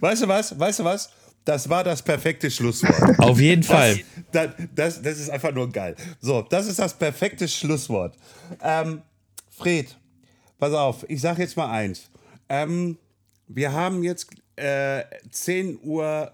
weißt du was? Weißt du was? Das war das perfekte Schlusswort. Auf jeden Fall. Das, das, das, ist einfach nur geil. So, das ist das perfekte Schlusswort. Ähm, Fred, pass auf, ich sag jetzt mal eins. Ähm, wir haben jetzt äh, 10.05 Uhr.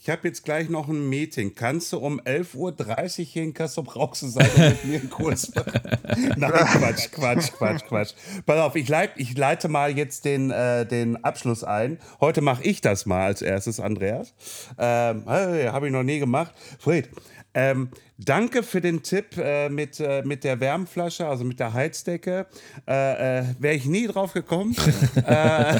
Ich habe jetzt gleich noch ein Meeting. Kannst du um 11.30 Uhr hier in Kassel Brauxel sein und mit mir einen Kurs machen? Nein, Quatsch, Quatsch, Quatsch, Quatsch. Pass auf, ich, leit, ich leite mal jetzt den, äh, den Abschluss ein. Heute mache ich das mal als erstes, Andreas. Ähm, hey, habe ich noch nie gemacht. Fred, ähm, danke für den Tipp äh, mit, äh, mit der Wärmflasche, also mit der Heizdecke. Äh, äh Wäre ich nie drauf gekommen. Äh,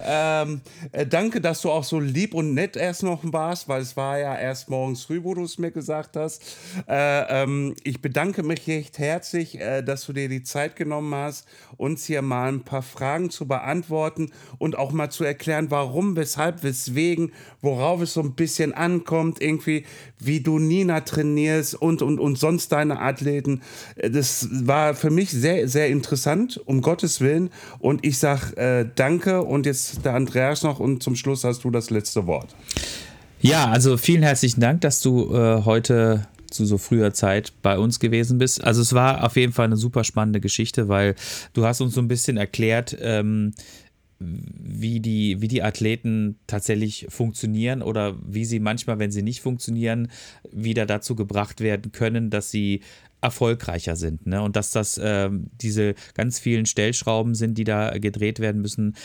ähm, äh, danke, dass du auch so lieb und nett erst noch warst, weil es war ja erst morgens früh, wo du es mir gesagt hast. Ähm, ich bedanke mich recht herzlich, dass du dir die Zeit genommen hast, uns hier mal ein paar Fragen zu beantworten und auch mal zu erklären, warum, weshalb, weswegen, worauf es so ein bisschen ankommt, irgendwie, wie du Nina trainierst und, und, und sonst deine Athleten. Das war für mich sehr, sehr interessant, um Gottes Willen. Und ich sage äh, danke und jetzt der Andreas noch und zum Schluss hast du das letzte Wort. Ja, also vielen herzlichen Dank, dass du äh, heute zu so früher Zeit bei uns gewesen bist. Also es war auf jeden Fall eine super spannende Geschichte, weil du hast uns so ein bisschen erklärt, ähm, wie die, wie die Athleten tatsächlich funktionieren oder wie sie manchmal, wenn sie nicht funktionieren, wieder dazu gebracht werden können, dass sie erfolgreicher sind. Ne? Und dass das äh, diese ganz vielen Stellschrauben sind, die da gedreht werden müssen.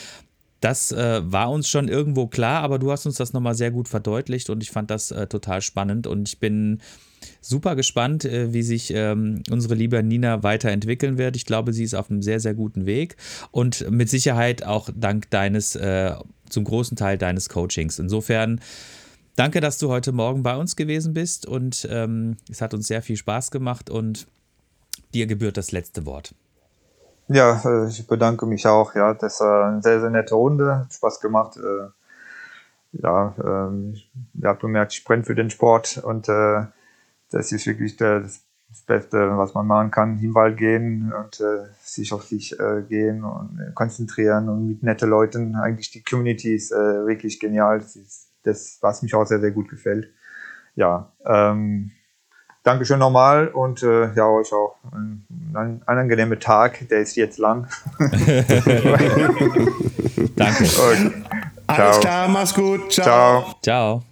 Das äh, war uns schon irgendwo klar, aber du hast uns das nochmal sehr gut verdeutlicht und ich fand das äh, total spannend und ich bin super gespannt, äh, wie sich ähm, unsere liebe Nina weiterentwickeln wird. Ich glaube, sie ist auf einem sehr, sehr guten Weg und mit Sicherheit auch dank deines, äh, zum großen Teil deines Coachings. Insofern danke, dass du heute Morgen bei uns gewesen bist und ähm, es hat uns sehr viel Spaß gemacht und dir gebührt das letzte Wort. Ja, äh, ich bedanke mich auch. Ja, das war eine sehr, sehr nette Runde. Spaß gemacht. Ja, ähm, ihr habt bemerkt, ich brenne für den Sport und das ist wirklich das Beste, was man machen kann. In den Wald gehen und äh, sich auf sich äh, gehen und äh, konzentrieren und mit netten Leuten. Eigentlich die Community ist äh, wirklich genial. Das ist das, was mich auch sehr, sehr gut gefällt. Ja, ähm, Dankeschön nochmal und äh, ja, euch auch einen, einen angenehmen Tag. Der ist jetzt lang. Danke. Okay. Alles klar, mach's gut. Ciao. Ciao.